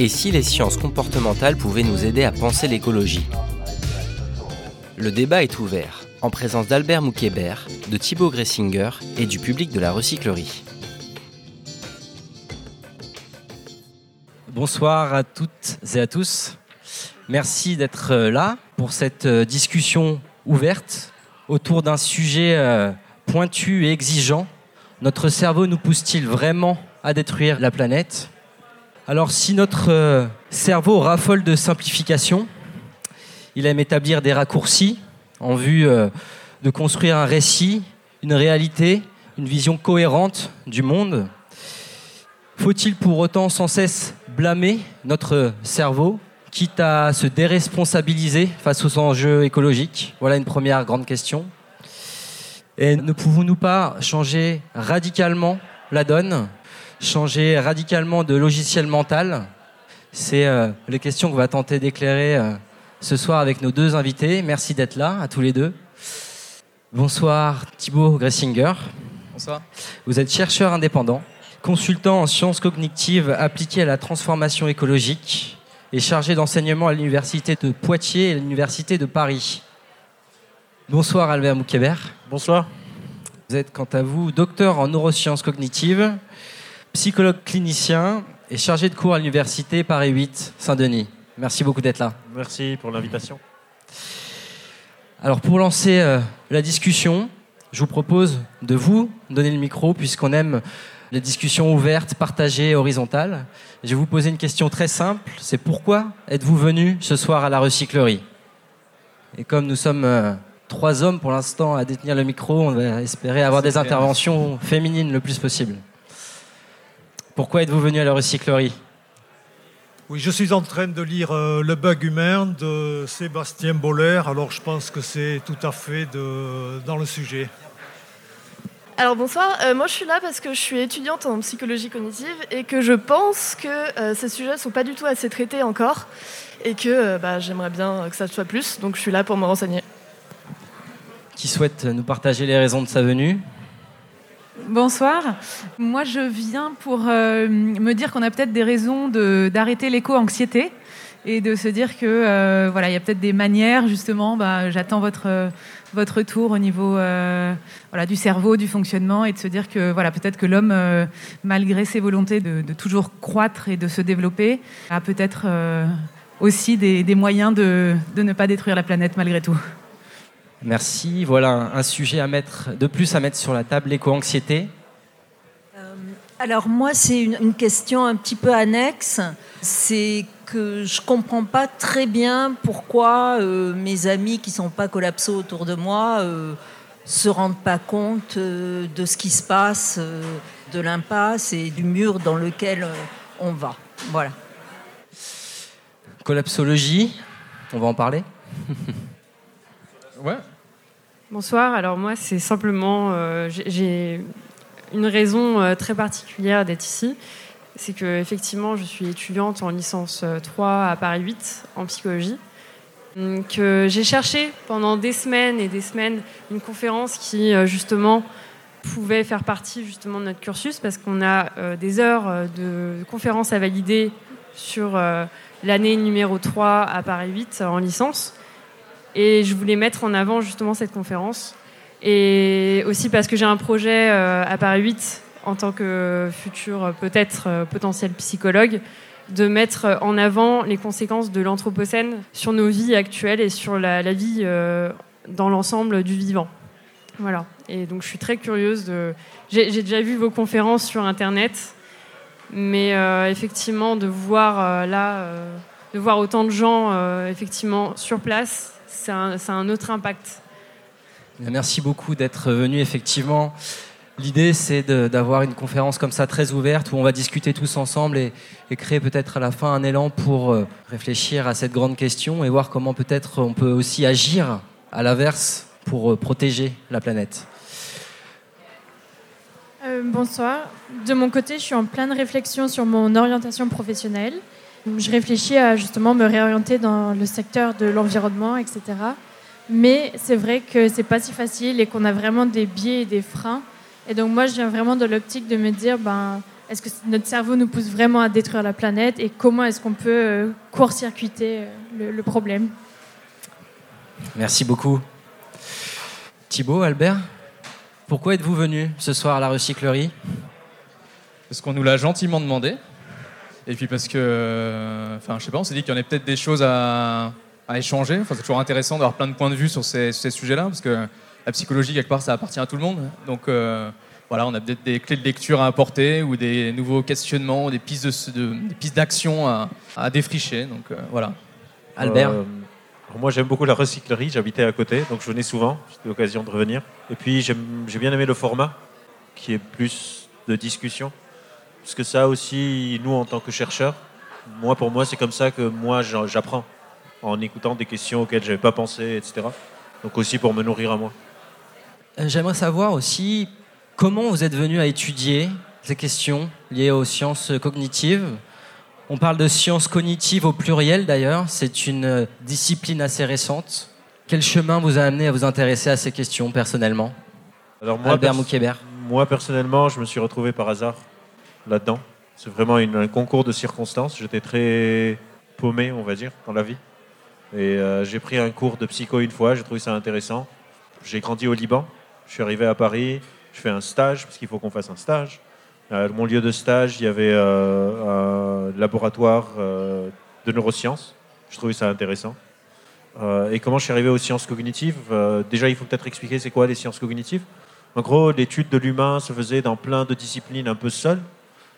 Et si les sciences comportementales pouvaient nous aider à penser l'écologie Le débat est ouvert, en présence d'Albert Moukébert, de Thibaut Gressinger et du public de la recyclerie. Bonsoir à toutes et à tous. Merci d'être euh, là pour cette euh, discussion ouverte autour d'un sujet euh, pointu et exigeant. Notre cerveau nous pousse-t-il vraiment à détruire la planète? Alors si notre euh, cerveau raffole de simplification, il aime établir des raccourcis en vue euh, de construire un récit, une réalité, une vision cohérente du monde. Faut-il pour autant sans cesse blâmer notre cerveau, quitte à se déresponsabiliser face aux enjeux écologiques? Voilà une première grande question. Et ne pouvons-nous pas changer radicalement la donne? Changer radicalement de logiciel mental C'est euh, les questions qu'on va tenter d'éclairer euh, ce soir avec nos deux invités. Merci d'être là, à tous les deux. Bonsoir Thibaut Gressinger. Bonsoir. Vous êtes chercheur indépendant, consultant en sciences cognitives appliquées à la transformation écologique et chargé d'enseignement à l'université de Poitiers et à l'université de Paris. Bonsoir Albert Moukébert. Bonsoir. Vous êtes quant à vous docteur en neurosciences cognitives psychologue clinicien et chargé de cours à l'université Paris 8 Saint-Denis. Merci beaucoup d'être là. Merci pour l'invitation. Alors pour lancer euh, la discussion, je vous propose de vous donner le micro puisqu'on aime les discussions ouvertes, partagées, horizontales. Je vais vous poser une question très simple, c'est pourquoi êtes-vous venu ce soir à la recyclerie? Et comme nous sommes euh, trois hommes pour l'instant à détenir le micro, on va espérer avoir des interventions féminines le plus possible. Pourquoi êtes-vous venu à la recyclerie? Oui, je suis en train de lire euh, Le bug humain de Sébastien Boller, alors je pense que c'est tout à fait de, dans le sujet. Alors bonsoir, euh, moi je suis là parce que je suis étudiante en psychologie cognitive et que je pense que euh, ces sujets ne sont pas du tout assez traités encore et que bah, j'aimerais bien que ça soit plus, donc je suis là pour me renseigner. Qui souhaite nous partager les raisons de sa venue? Bonsoir. Moi, je viens pour euh, me dire qu'on a peut-être des raisons d'arrêter l'éco-anxiété et de se dire que euh, voilà, il y a peut-être des manières justement. Bah, J'attends votre votre retour au niveau euh, du cerveau, du fonctionnement, et de se dire que voilà, peut-être que l'homme, malgré ses volontés de, toujours croître et de se développer, a peut-être aussi des, moyens de ne pas détruire la planète malgré tout. Merci. Voilà un sujet à mettre, de plus à mettre sur la table, l'éco-anxiété. Euh, alors moi, c'est une, question un petit peu annexe. C'est que je comprends pas très bien pourquoi euh, mes amis qui sont pas collapsaux autour de moi euh, se rendent pas compte de ce qui se passe, de l'impasse et du mur dans lequel on va. Voilà. Collapsologie, on va en parler Bonsoir. Alors moi, c'est simplement, euh, j'ai une raison euh, très particulière d'être ici. C'est que effectivement, je suis étudiante en licence 3 euh, à Paris 8 en psychologie. Que j'ai cherché pendant des semaines et des semaines une conférence qui justement pouvait faire partie justement de notre cursus parce qu'on a des heures de conférences à valider sur l'année numéro 3 à Paris 8 en licence. Et je voulais mettre en avant justement cette conférence. Et aussi parce que j'ai un projet euh, à Paris 8 en tant que futur euh, peut-être euh, potentiel psychologue, de mettre en avant les conséquences de l'Anthropocène sur nos vies actuelles et sur la, vie dans l'ensemble du vivant. Voilà. Et donc je suis très curieuse de. J'ai déjà vu vos conférences sur Internet, mais effectivement de voir là, de voir autant de gens effectivement sur place, c'est un, autre impact. Merci beaucoup d'être venu. Effectivement, L'idée, c'est d'avoir une conférence comme ça très ouverte où on va discuter tous ensemble et, créer peut-être à la fin un élan pour euh, réfléchir à cette grande question et voir comment peut-être on peut aussi agir à l'inverse pour euh, protéger la planète. Euh, bonsoir. De mon côté, je suis en pleine réflexion sur mon orientation professionnelle. Je réfléchis à justement me réorienter dans le secteur de l'environnement, etc. Mais c'est vrai que c'est pas si facile et qu'on a vraiment des biais et des freins et donc moi, je viens vraiment de l'optique de me dire, ben, est-ce que notre cerveau nous pousse vraiment à détruire la planète et comment est-ce qu'on peut euh, court-circuiter euh, le, problème? Merci beaucoup. Thibaut, Albert, pourquoi êtes-vous venu ce soir à la recyclerie? Parce qu'on nous l'a gentiment demandé. Et puis parce que, enfin, je sais pas, on s'est dit qu'il y en avait peut-être des choses à, échanger. Enfin, c'est toujours intéressant d'avoir plein de points de vue sur ces, ces sujets-là, parce que la psychologie, quelque part, ça appartient à tout le monde. Donc euh, voilà, on a peut-être des clés de lecture à apporter ou des nouveaux questionnements, des pistes, de, pistes d'action à, défricher. Donc euh, voilà. Albert euh, Moi, j'aime beaucoup la recyclerie. J'habitais à côté, donc je venais souvent. C'était l'occasion de revenir. Et puis, j'ai bien aimé le format, qui est plus de discussion. Parce que ça aussi, nous, en tant que chercheurs, moi, pour moi, c'est comme ça que moi, j'apprends. En écoutant des questions auxquelles je n'avais pas pensé, etc. Donc aussi pour me nourrir à moi. Euh, j'aimerais savoir aussi comment vous êtes venu à étudier ces questions liées aux sciences cognitives. On parle de sciences cognitives au pluriel d'ailleurs, c'est une euh, discipline assez récente. Quel chemin vous a amené à vous intéresser à ces questions personnellement? Alors moi, Albert Moi personnellement, je me suis retrouvé par hasard là-dedans. C'est vraiment un concours de circonstances. J'étais très paumé, on va dire, dans la vie. Et euh, j'ai pris un cours de psycho une fois, j'ai trouvé ça intéressant. J'ai grandi au Liban, je suis arrivé à Paris, je fais un stage, parce qu'il faut qu'on fasse un stage. Mon lieu de stage, il y avait euh, un laboratoire euh, de neurosciences. Je trouvais ça intéressant. Et comment je suis arrivé aux sciences cognitives Déjà, il faut peut-être expliquer c'est quoi les sciences cognitives. En gros, l'étude de l'humain se faisait dans plein de disciplines un peu seules.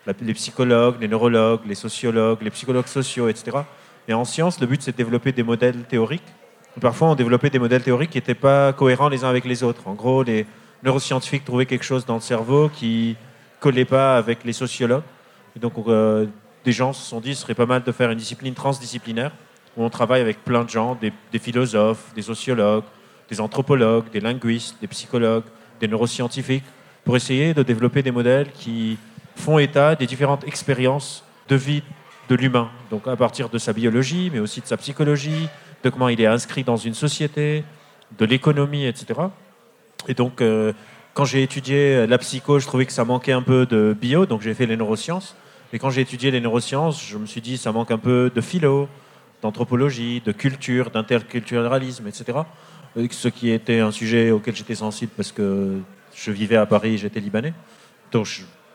Les psychologues, les neurologues, les sociologues, les psychologues sociaux, etc. Et en sciences, le but, c'est de développer des modèles théoriques Parfois, on développait des modèles théoriques qui n'étaient pas cohérents les uns avec les autres. En gros, les neuroscientifiques trouvaient quelque chose dans le cerveau qui collait pas avec les sociologues. Et donc, euh, des gens se sont dit, ce serait pas mal de faire une discipline transdisciplinaire où on travaille avec plein de gens, des, des philosophes, des sociologues, des anthropologues, des linguistes, des psychologues, des neuroscientifiques, pour essayer de développer des modèles qui font état des différentes expériences de vie de l'humain. Donc, à partir de sa biologie, mais aussi de sa psychologie, de comment il est inscrit dans une société, de l'économie, etc. Et donc, euh, quand j'ai étudié la psycho, je trouvais que ça manquait un peu de bio, donc j'ai fait les neurosciences. Et quand j'ai étudié les neurosciences, je me suis dit ça manque un peu de philo, d'anthropologie, de culture, d'interculturalisme, etc. Ce qui était un sujet auquel j'étais sensible parce que je vivais à Paris, j'étais libanais. Donc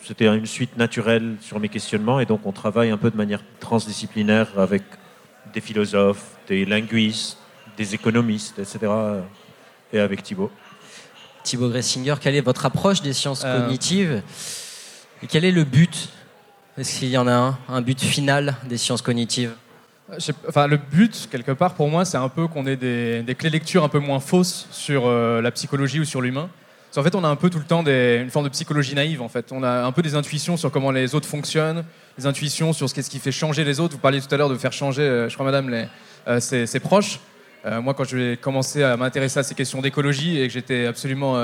c'était une suite naturelle sur mes questionnements et donc on travaille un peu de manière transdisciplinaire avec des philosophes, des linguistes, des économistes, etc. Et avec Thibaut. Thibaut Gressinger, quelle est votre approche des sciences euh. cognitives Et quel est le but? Est-ce qu'il y en a un, un but final des sciences cognitives? Enfin, le but, quelque part, pour moi, c'est un peu qu'on ait des, des, clés lecture un peu moins fausses sur euh, la psychologie ou sur l'humain. En fait, on a un peu tout le temps une forme de psychologie naïve. En fait, on a un peu des intuitions sur comment les autres fonctionnent, des intuitions sur ce qu'est-ce qui fait changer les autres. Vous parliez tout à l'heure de faire changer, euh, je crois, Madame, euh, ses, proches. Euh, moi, quand j'ai commencé à m'intéresser à ces questions d'écologie et que j'étais absolument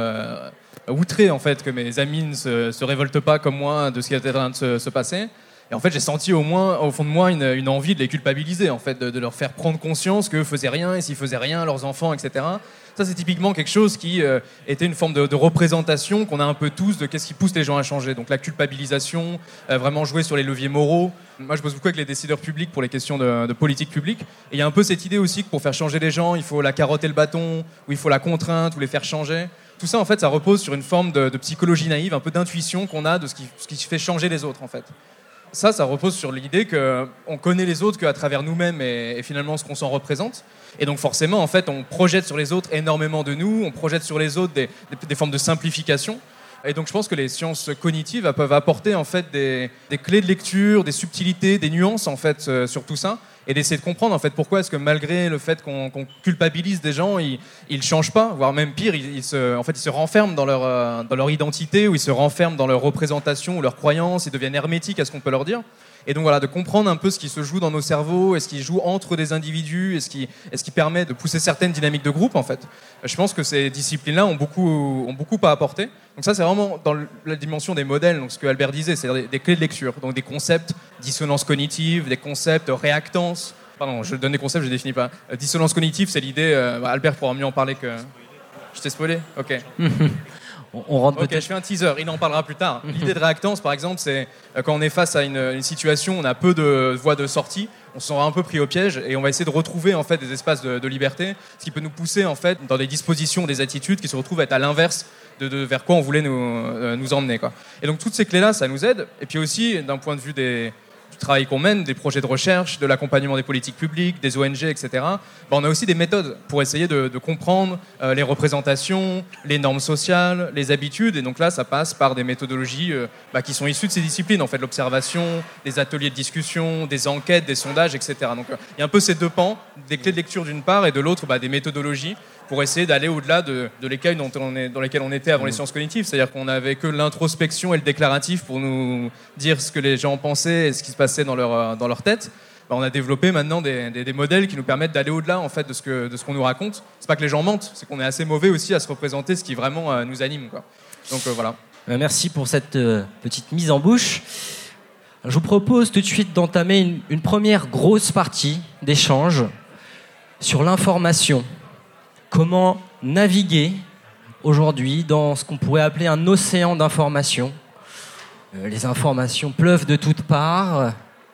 outré en fait que mes amis ne se, révoltent pas comme moi de ce qui était en train de se, se passer. Et en fait, j'ai senti au moins, au fond de moi, une, une envie de les culpabiliser, en fait, de, de leur faire prendre conscience qu'eux faisaient rien et s'ils faisaient rien, leurs enfants, etc. Ça, c'est typiquement quelque chose qui euh, était une forme de, représentation qu'on a un peu tous de qu'est-ce qui pousse les gens à changer. Donc la culpabilisation, euh, vraiment jouer sur les leviers moraux. Moi, je bosse beaucoup avec les décideurs publics pour les questions de, politique publique. Et il y a un peu cette idée aussi que pour faire changer les gens, il faut la carotte et le bâton, ou il faut la contrainte, ou les faire changer. Tout ça, en fait, ça repose sur une forme de, psychologie naïve, un peu d'intuition qu'on a de ce qui, ce qui fait changer les autres, en fait ça, ça repose sur l'idée qu'on connaît les autres qu'à travers nous-mêmes et, finalement ce qu'on s'en représente. Et donc forcément, en fait, on projette sur les autres énormément de nous, on projette sur les autres des, formes de simplification. Et donc je pense que les sciences cognitives peuvent apporter en fait des, clés de lecture, des subtilités, des nuances en fait euh, sur tout ça, et d'essayer de comprendre en fait pourquoi est-ce que malgré le fait qu'on culpabilise des gens, ils ne changent pas, voire même pire, ils, se, en fait, ils se renferment dans leur, euh, dans leur identité ou ils se renferment dans leur représentation ou leurs croyances, ils deviennent hermétiques à ce qu'on peut leur dire. Et donc voilà, de comprendre un peu ce qui se joue dans nos cerveaux, et ce qui joue entre des individus, et ce qui, est ce qui permet de pousser certaines dynamiques de groupe en fait. Je pense que ces disciplines-là ont beaucoup, ont beaucoup à apporter. Donc ça, c'est vraiment dans la dimension des modèles, donc ce que Albert disait, c'est des, clés de lecture, donc des concepts dissonance cognitive, des concepts réactance. Pardon, je donne des concepts, je ne définis pas. Euh, dissonance cognitive, c'est l'idée. Euh, Albert pourra mieux en parler que. Je t'ai spoilé Ok. on rentre Ok, je fais un teaser, il en parlera plus tard. L'idée de réactance, par exemple, c'est euh, quand on est face à une, situation, on a peu de voies de sortie, on se sera un peu pris au piège et on va essayer de retrouver en fait des espaces de, liberté, ce qui peut nous pousser en fait dans des dispositions, des attitudes qui se retrouvent à être à l'inverse de, vers quoi on voulait nous, euh, nous emmener. Quoi. Et donc toutes ces clés-là, ça nous aide. Et puis aussi, d'un point de vue des, travail qu'on mène, des projets de recherche, de l'accompagnement des politiques publiques, des ONG, etc., ben, on a aussi des méthodes pour essayer de, comprendre euh, les représentations, les normes sociales, les habitudes. Et donc là, ça passe par des méthodologies euh, bah, qui sont issues de ces disciplines, en fait, l'observation, des ateliers de discussion, des enquêtes, des sondages, etc. Donc euh, il y a un peu ces deux pans, des clés de lecture d'une part et de l'autre bah, des méthodologies pour essayer d'aller au-delà de, de l'écueil dont on est, dans lesquels on était avant les mmh. sciences cognitives. C'est-à-dire qu'on n'avait que l'introspection et le déclaratif pour nous dire ce que les gens pensaient et ce qui se passait dans leur, euh, dans leur tête. Bah, on a développé maintenant des, des, modèles qui nous permettent d'aller au-delà en fait, de ce qu'on nous raconte. C'est pas que les gens mentent, c'est qu'on est assez mauvais aussi à se représenter ce qui vraiment euh, nous anime. Quoi. Donc euh, voilà. Merci pour cette petite mise en bouche. Je vous propose tout de suite d'entamer une, une première grosse partie d'échange sur l'information comment naviguer aujourd'hui dans ce qu'on pourrait appeler un océan d'informations. Euh, les informations pleuvent de toutes parts.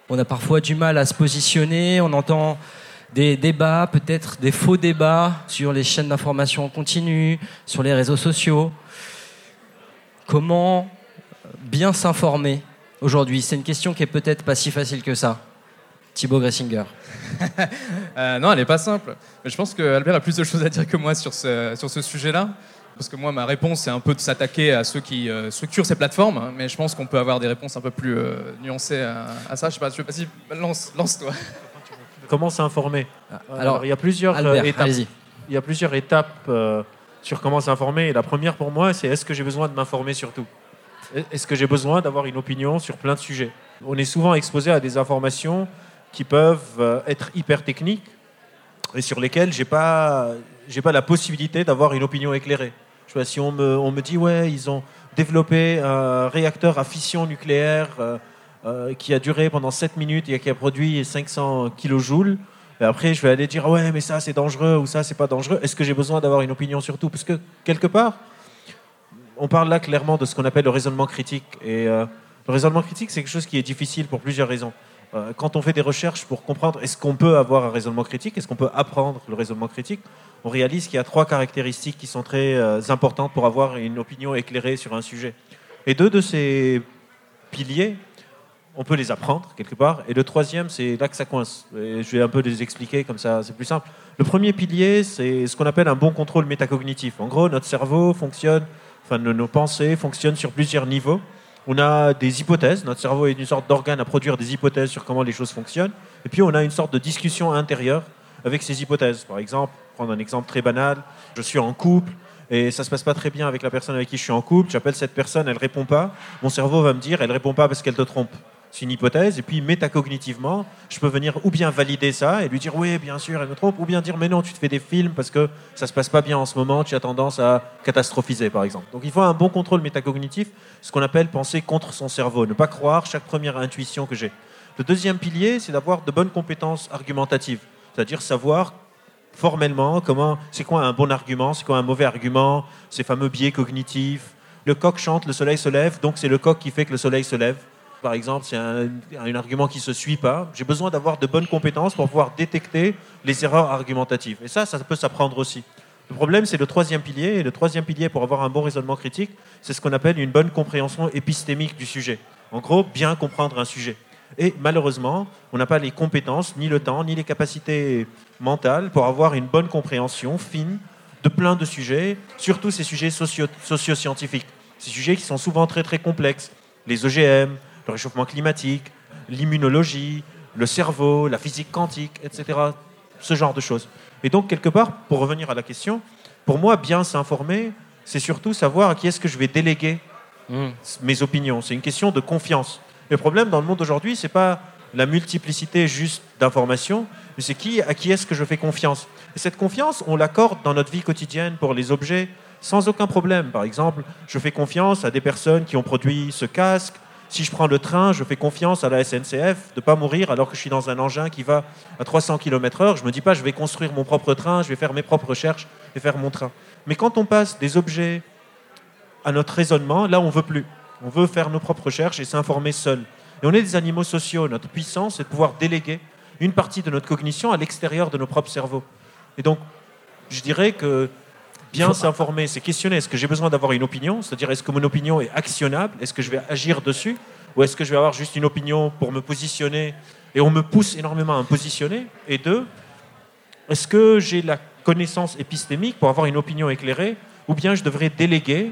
On a parfois du mal à se positionner. On entend des débats, peut-être des faux débats sur les chaînes d'information en continu, sur les réseaux sociaux. Comment bien s'informer aujourd'hui? C'est une question qui est peut-être pas si facile que ça. Thibaut Gressinger euh, Non, elle n'est pas simple. Mais je pense qu'Albert a plus de choses à dire que moi sur ce, sur ce sujet-là. Parce que moi, ma réponse, c'est un peu de s'attaquer à ceux qui euh, structurent ces plateformes. Hein. mais je pense qu'on peut avoir des réponses un peu plus euh, nuancées à, ça. Je sais pas, je sais pas si. Lance, lance-toi. Comment s'informer ah, Alors, il y a plusieurs étapes. Il y a plusieurs étapes sur comment s'informer. Et la première pour moi, c'est est-ce que j'ai besoin de m'informer sur tout Est-ce que j'ai besoin d'avoir une opinion sur plein de sujets? On est souvent exposé à des informations qui peuvent euh, être hyper techniques et sur lesquels j'ai pas pas la possibilité d'avoir une opinion éclairée. Je si on me, on me dit ouais ils ont développé un réacteur à fission nucléaire euh, euh, qui a duré pendant 7 minutes et qui a produit 500 kilojoules. Et après, je vais aller dire ouais, mais ça c'est dangereux ou ça c'est pas dangereux. Est-ce que j'ai besoin d'avoir une opinion sur tout? Parce que quelque part, on parle là clairement de ce qu'on appelle le raisonnement critique. Et le raisonnement critique, c'est quelque chose qui est difficile pour plusieurs raisons. Euh, quand on fait des recherches pour comprendre est-ce qu'on peut avoir un raisonnement critique, est-ce qu'on peut apprendre le raisonnement critique, on réalise qu'il y a trois caractéristiques qui sont très euh, importantes pour avoir une opinion éclairée sur un sujet. Et deux de ces piliers, on peut les apprendre quelque part. Et le troisième, c'est là que ça coince. je vais un peu les expliquer comme ça, c'est plus simple. Le premier pilier, c'est ce qu'on appelle un bon contrôle métacognitif. En gros, notre cerveau fonctionne, enfin nos pensées fonctionnent sur plusieurs niveaux. On a des hypothèses, notre cerveau est une sorte d'organe à produire des hypothèses sur comment les choses fonctionnent, et puis on a une sorte de discussion intérieure avec ces hypothèses. Par exemple, prendre un exemple très banal, je suis en couple, et ça se passe pas très bien avec la personne avec qui je suis en couple, j'appelle cette personne, elle répond pas, mon cerveau va me dire, elle répond pas parce qu'elle te trompe. C'est une hypothèse, et puis métacognitivement, je peux venir ou bien valider ça et lui dire oui, bien sûr, elle me trompe, ou bien dire mais non, tu te fais des films parce que ça se passe pas bien en ce moment, tu as tendance à catastrophiser, par exemple. Donc il faut un bon contrôle métacognitif, ce qu'on appelle penser contre son cerveau, ne pas croire chaque première intuition que j'ai. Le deuxième pilier, c'est d'avoir de bonnes compétences argumentatives, c'est-à-dire savoir formellement comment, c'est quoi un bon argument, c'est quoi un mauvais argument, ces fameux biais cognitifs. Le coq chante, le soleil se lève, donc c'est le coq qui fait que le soleil se lève par exemple, c'est un, un, argument qui ne se suit pas, j'ai besoin d'avoir de bonnes compétences pour pouvoir détecter les erreurs argumentatives. Et ça, ça peut s'apprendre aussi. Le problème, c'est le troisième pilier. Et le troisième pilier pour avoir un bon raisonnement critique, c'est ce qu'on appelle une bonne compréhension épistémique du sujet. En gros, bien comprendre un sujet. Et malheureusement, on n'a pas les compétences, ni le temps, ni les capacités mentales pour avoir une bonne compréhension fine de plein de sujets, surtout ces sujets socio-scientifiques. Ces sujets qui sont souvent très très complexes. Les OGM, le réchauffement climatique, l'immunologie, le cerveau, la physique quantique, etc. Ce genre de choses. Et donc, quelque part, pour revenir à la question, pour moi, bien s'informer, c'est surtout savoir à qui est-ce que je vais déléguer Hmm. mes opinions. C'est une question de confiance. Le problème dans le monde aujourd'hui, c'est pas la multiplicité juste d'informations, mais c'est qui, à qui est-ce que je fais confiance. Et cette confiance, on l'accorde dans notre vie quotidienne pour les objets sans aucun problème. Par exemple, je fais confiance à des personnes qui ont produit ce casque. Si je prends le train, je fais confiance à la SNCF de ne pas mourir alors que je suis dans un engin qui va à 300 km/h. Je ne me dis pas, je vais construire mon propre train, je vais faire mes propres recherches et faire mon train. Mais quand on passe des objets à notre raisonnement, là, on veut plus. On veut faire nos propres recherches et s'informer seul. Et on est des animaux sociaux. Notre puissance, c'est de pouvoir déléguer une partie de notre cognition à l'extérieur de nos propres cerveaux. Et donc, je dirais que bien s'informer, c'est questionner est-ce que j'ai besoin d'avoir une opinion? C'est-à-dire, est-ce que mon opinion est actionnable? Est-ce que je vais agir dessus? Ou est-ce que je vais avoir juste une opinion pour me positionner? Et on me pousse énormément à me positionner. Et deux, est-ce que j'ai la connaissance épistémique pour avoir une opinion éclairée? Ou bien je devrais déléguer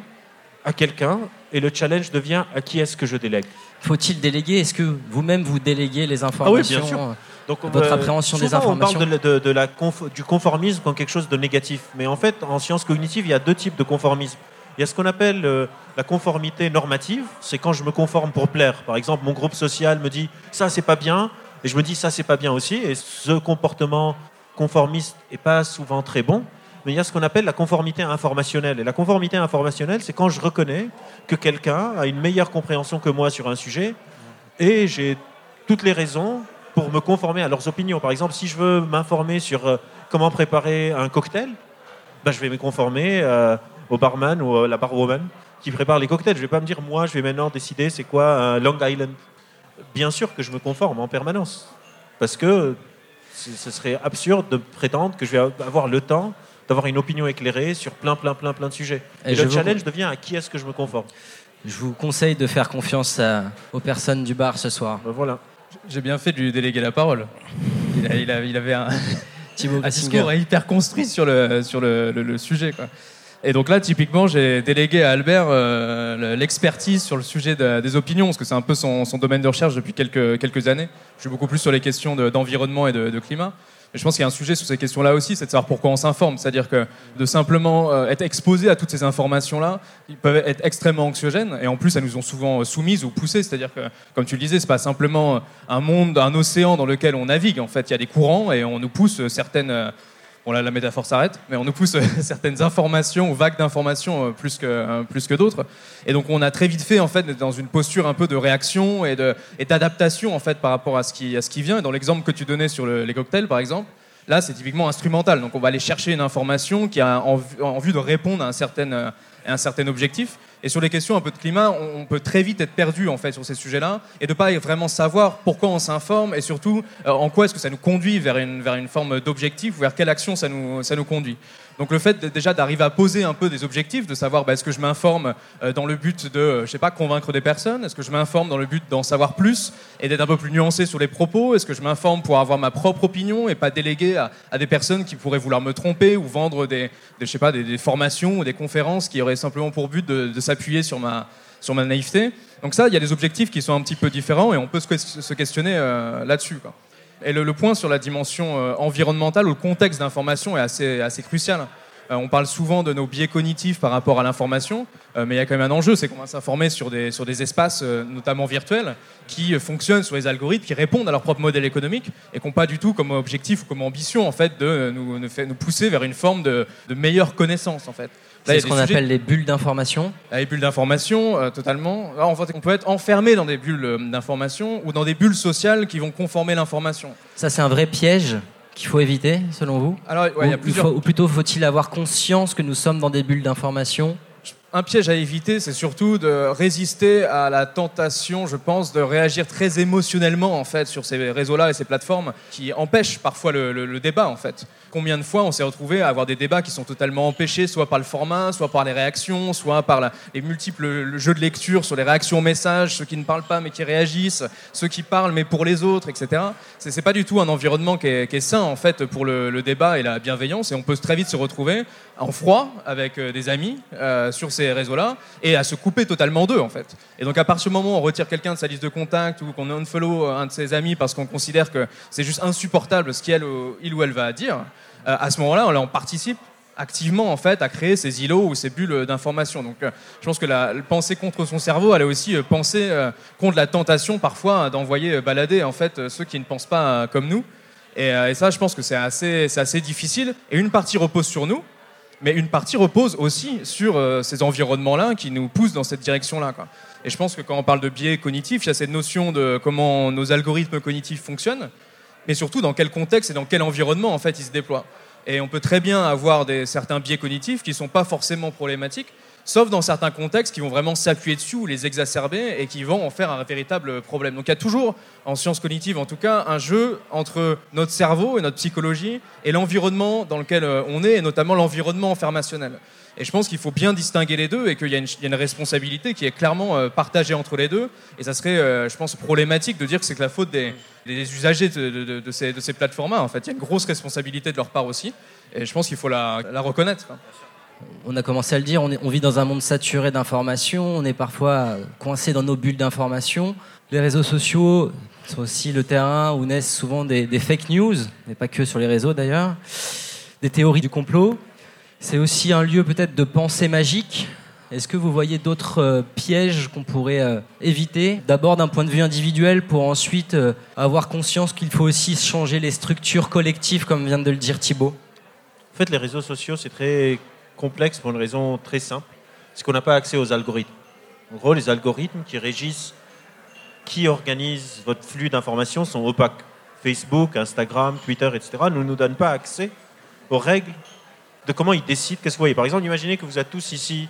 à quelqu'un et le challenge devient à qui est-ce que je délègue? Faut-il déléguer? Est-ce que vous-même vous déléguez les Ah informations oui, bien sûr. Donc, votre euh, appréhension des informations On parle de, de- de la conf- du conformisme comme quelque chose de négatif. Mais en fait, en sciences cognitives, il y a deux types de conformisme. Il y a ce qu'on appelle euh, la conformité normative. C'est quand je me conforme pour plaire. Par exemple, mon groupe social me dit ça, c'est pas bien. Et je me dis ça, c'est pas bien aussi. Et ce comportement conformiste n'est pas souvent très bon. Mais il y a ce qu'on appelle la conformité informationnelle. Et la conformité informationnelle, c'est quand je reconnais que quelqu'un a une meilleure compréhension que moi sur un sujet et j'ai toutes les raisons pour me conformer à leurs opinions. Par exemple, si je veux m'informer sur euh, comment préparer un cocktail, ben, je vais me conformer euh, au barman ou à la barwoman qui prépare les cocktails. Je ne vais pas me dire, moi, je vais maintenant décider c'est quoi un Long Island. Bien sûr que je me conforme en permanence. Parce que ce serait absurde de prétendre que je vais avoir le temps d'avoir une opinion éclairée sur plein, plein, plein, plein de sujets. Et le vous- challenge devient à qui est-ce que je me conforme? Je vous conseille de faire confiance à- aux personnes du bar ce soir. Ben voilà. J'ai bien fait de lui déléguer la parole. Il, a- il a- il avait un, un discours hyper construit sur le, sur le, le- le sujet. Quoi. Et donc là, typiquement, j'ai délégué à Albert euh, le- l'expertise sur le sujet de- des opinions, parce que c'est un peu son, son domaine de recherche depuis quelques, quelques années. Je suis beaucoup plus sur les questions de- d'environnement et de, de climat. Mais je pense qu'il y a un sujet sur ces questions-là aussi, c'est de savoir pourquoi on s'informe. C'est-à-dire que de simplement euh, être exposé à toutes ces informations-là, ils peuvent être extrêmement anxiogènes. Et en plus, elles nous ont souvent euh, soumises ou poussées. C'est-à-dire que, comme tu le disais, c'est pas simplement un monde, un océan dans lequel on navigue. En fait, il y a des courants et on nous pousse certaines. Bon là, la métaphore s'arrête, mais on nous pousse euh, certaines informations ou vagues d'informations euh, plus que, euh, plus que d'autres. Et donc on a très vite fait en fait dans une posture un peu de réaction et d'adaptation en fait par rapport à ce qui, à ce qui vient. Et dans l'exemple que tu donnais sur le- les cocktails par exemple, là c'est typiquement instrumental. Donc on va aller chercher une information qui a en, vue- en vue de répondre à un certain, à un certain objectif. Et sur les questions un peu de climat, on, peut très vite être perdu en fait sur ces sujets-là et de pas vraiment savoir pourquoi on s'informe et surtout euh, en quoi est-ce que ça nous conduit vers une, vers une forme d'objectif ou vers quelle action ça nous, ça nous conduit. Donc le fait déjà d'arriver à poser un peu des objectifs, de savoir bah, est-ce que je m'informe euh, dans le but de, je sais pas, convaincre des personnes, est-ce que je m'informe dans le but d'en savoir plus et d'être un peu plus nuancé sur les propos, est-ce que je m'informe pour avoir ma propre opinion et pas déléguer à, des personnes qui pourraient vouloir me tromper ou vendre des, je sais pas, des, formations ou des conférences qui auraient simplement pour but de, s'appuyer sur ma, sur ma naïveté? Donc ça, il y a des objectifs qui sont un petit peu différents et on peut se, ques- se questionner euh, là-dessus. Et le, point sur la dimension euh, environnementale ou le contexte d'information est assez, crucial. Euh, on parle souvent de nos biais cognitifs par rapport à l'information, euh, mais il y a quand même un enjeu, c'est qu'on va s'informer sur des, espaces, notamment virtuels, qui fonctionnent sur les algorithmes, qui répondent à leur propre modèle économique et qui n'ont pas du tout comme objectif ou comme ambition en fait de nous pousser vers une forme de, de meilleure connaissance en fait. C'est ce qu'on sujets- appelle les bulles d'information. ah, les bulles d'information, euh, totalement. Là, en fait, on peut être enfermé dans des bulles euh, d'information ou dans des bulles sociales qui vont conformer l'information. Ça, c'est un vrai piège qu'il faut éviter, selon vous Alors, ouais, y a plusieurs- faut- ou plutôt, faut-il avoir conscience que nous sommes dans des bulles d'information Un piège à éviter, c'est surtout de résister à la tentation, je pense, de réagir très émotionnellement en fait sur ces réseaux-là et ces plateformes qui empêchent parfois le, débat en fait. Combien de fois on s'est retrouvé à avoir des débats qui sont totalement empêchés, soit par le format, soit par les réactions, soit par les multiples le jeux de lecture sur les réactions aux messages, ceux qui ne parlent pas mais qui réagissent, ceux qui parlent mais pour les autres, etc. C'est c'est pas du tout un environnement qui est, sain en fait pour le, le débat et la bienveillance et on peut très vite se retrouver en froid avec euh, des amis euh, sur ces réseaux-là et à se couper totalement d'eux en fait. Et donc à partir du moment où on retire quelqu'un de sa liste de contacts ou qu'on unfollow un de ses amis parce qu'on considère que c'est juste insupportable ce qu'il ou elle va dire, euh, à ce moment-là, on participe activement en fait à créer ces îlots ou ces bulles d'information. Donc euh, je pense que la, penser contre son cerveau, elle est aussi euh, penser contre la tentation parfois d'envoyer balader en fait ceux qui ne pensent pas comme nous. Et, ça, je pense que c'est assez, assez difficile. Et une partie repose sur nous, mais une partie repose aussi sur ces environnements-là qui nous poussent dans cette direction-là. Et je pense que quand on parle de biais cognitifs, il y a cette notion de comment nos algorithmes cognitifs fonctionnent, mais surtout dans quel contexte et dans quel environnement en fait ils se déploient. Et on peut très bien avoir certains biais cognitifs qui ne sont pas forcément problématiques, sauf dans certains contextes qui vont vraiment s'appuyer dessus ou les exacerber et qui vont en faire un véritable problème. Donc il y a toujours, en sciences cognitives en tout cas, un jeu entre notre cerveau et notre psychologie et l'environnement dans lequel euh, on est, et notamment l'environnement informationnel. Et je pense qu'il faut bien distinguer les deux et qu'il y, a une responsabilité qui est clairement euh, partagée entre les deux. Et ça serait, euh, je pense, problématique de dire que c'est que la faute des, usagers de, ces, de ces plateformes-là. En fait, il y a une grosse responsabilité de leur part aussi. Et je pense qu'il faut la, reconnaître. On a commencé à le dire, on, vit dans un monde saturé d'informations, on est parfois coincé dans nos bulles d'informations. Les réseaux sociaux sont aussi le terrain où naissent souvent des, des fake news, mais pas que sur les réseaux d'ailleurs, des théories du complot. C'est aussi un lieu peut-être de pensée magique. Est-ce que vous voyez d'autres euh, pièges qu'on pourrait euh, éviter? D'abord d'un point de vue individuel pour ensuite euh, avoir conscience qu'il faut aussi changer les structures collectives comme vient de le dire Thibault En fait, les réseaux sociaux, c'est très complexe pour une raison très simple. C'est qu'on n'a pas accès aux algorithmes. En gros, les algorithmes qui régissent qui organise votre flux d'informations sont opaques. Facebook, Instagram, Twitter, etc. ne nous donnent pas accès aux règles de comment ils décident qu'est-ce que vous voyez. Par exemple, imaginez que vous êtes tous ici,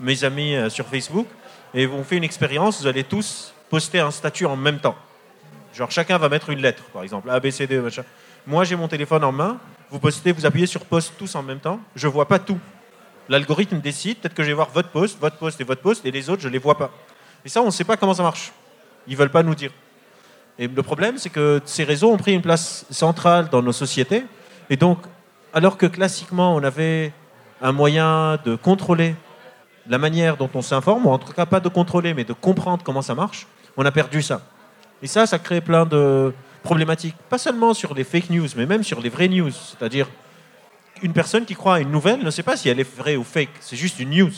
mes amis euh, sur Facebook, et vous fait une expérience, vous allez tous poster un statut en même temps. Genre chacun va mettre une lettre, par exemple, A, B, C, D, machin. Moi, j'ai mon téléphone en main, vous postez, vous appuyez sur post tous en même temps, je vois pas tout. L'algorithme décide, peut-être que je vais voir votre post, votre post et votre post, et les autres, je les vois pas. Et ça, on ne sait pas comment ça marche. Ils veulent pas nous dire. Et le problème, c'est que ces réseaux ont pris une place centrale dans nos sociétés, et donc alors que classiquement, on avait un moyen de contrôler la manière dont on s'informe, ou en tout cas pas de contrôler, mais de comprendre comment ça marche, on a perdu ça. Et ça, ça crée plein de problématiques, pas seulement sur les fake news, mais même sur les vraies news. C'est-à-dire, une personne qui croit à une nouvelle ne sait pas si elle est vraie ou fake, c'est juste une news.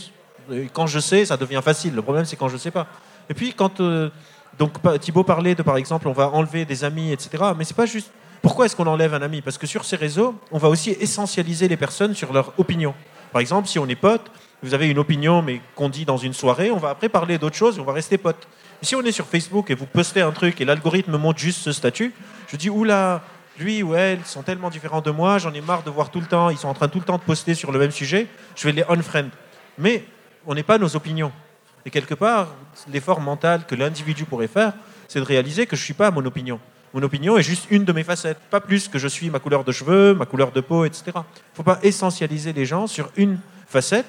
Quand je sais, ça devient facile. Le problème, c'est quand je ne sais pas. Et puis, quand euh, donc Thibaut parlait de, par exemple, on va enlever des amis, etc. Mais c'est pas juste pourquoi est-ce qu'on enlève un ami? Parce que sur ces réseaux, on va aussi essentialiser les personnes sur leur opinion. Par exemple, si on est pote, vous avez une opinion, mais qu'on dit dans une soirée, on va après parler d'autres choses et on va rester pote. si on est sur Facebook et vous postez un truc et l'algorithme montre juste ce statut, je dis, oula, lui ou elle sont tellement différents de moi, j'en ai marre de voir tout le temps, ils sont en train tout le temps de poster sur le même sujet, je vais les unfriend. Mais on n'est pas nos opinions. Et quelque part, l'effort mental que l'individu pourrait faire, c'est de réaliser que je ne suis pas mon opinion. Mon opinion est juste une de mes facettes, pas plus que je suis ma couleur de cheveux, ma couleur de peau, etc. Il ne faut pas essentialiser les gens sur une facette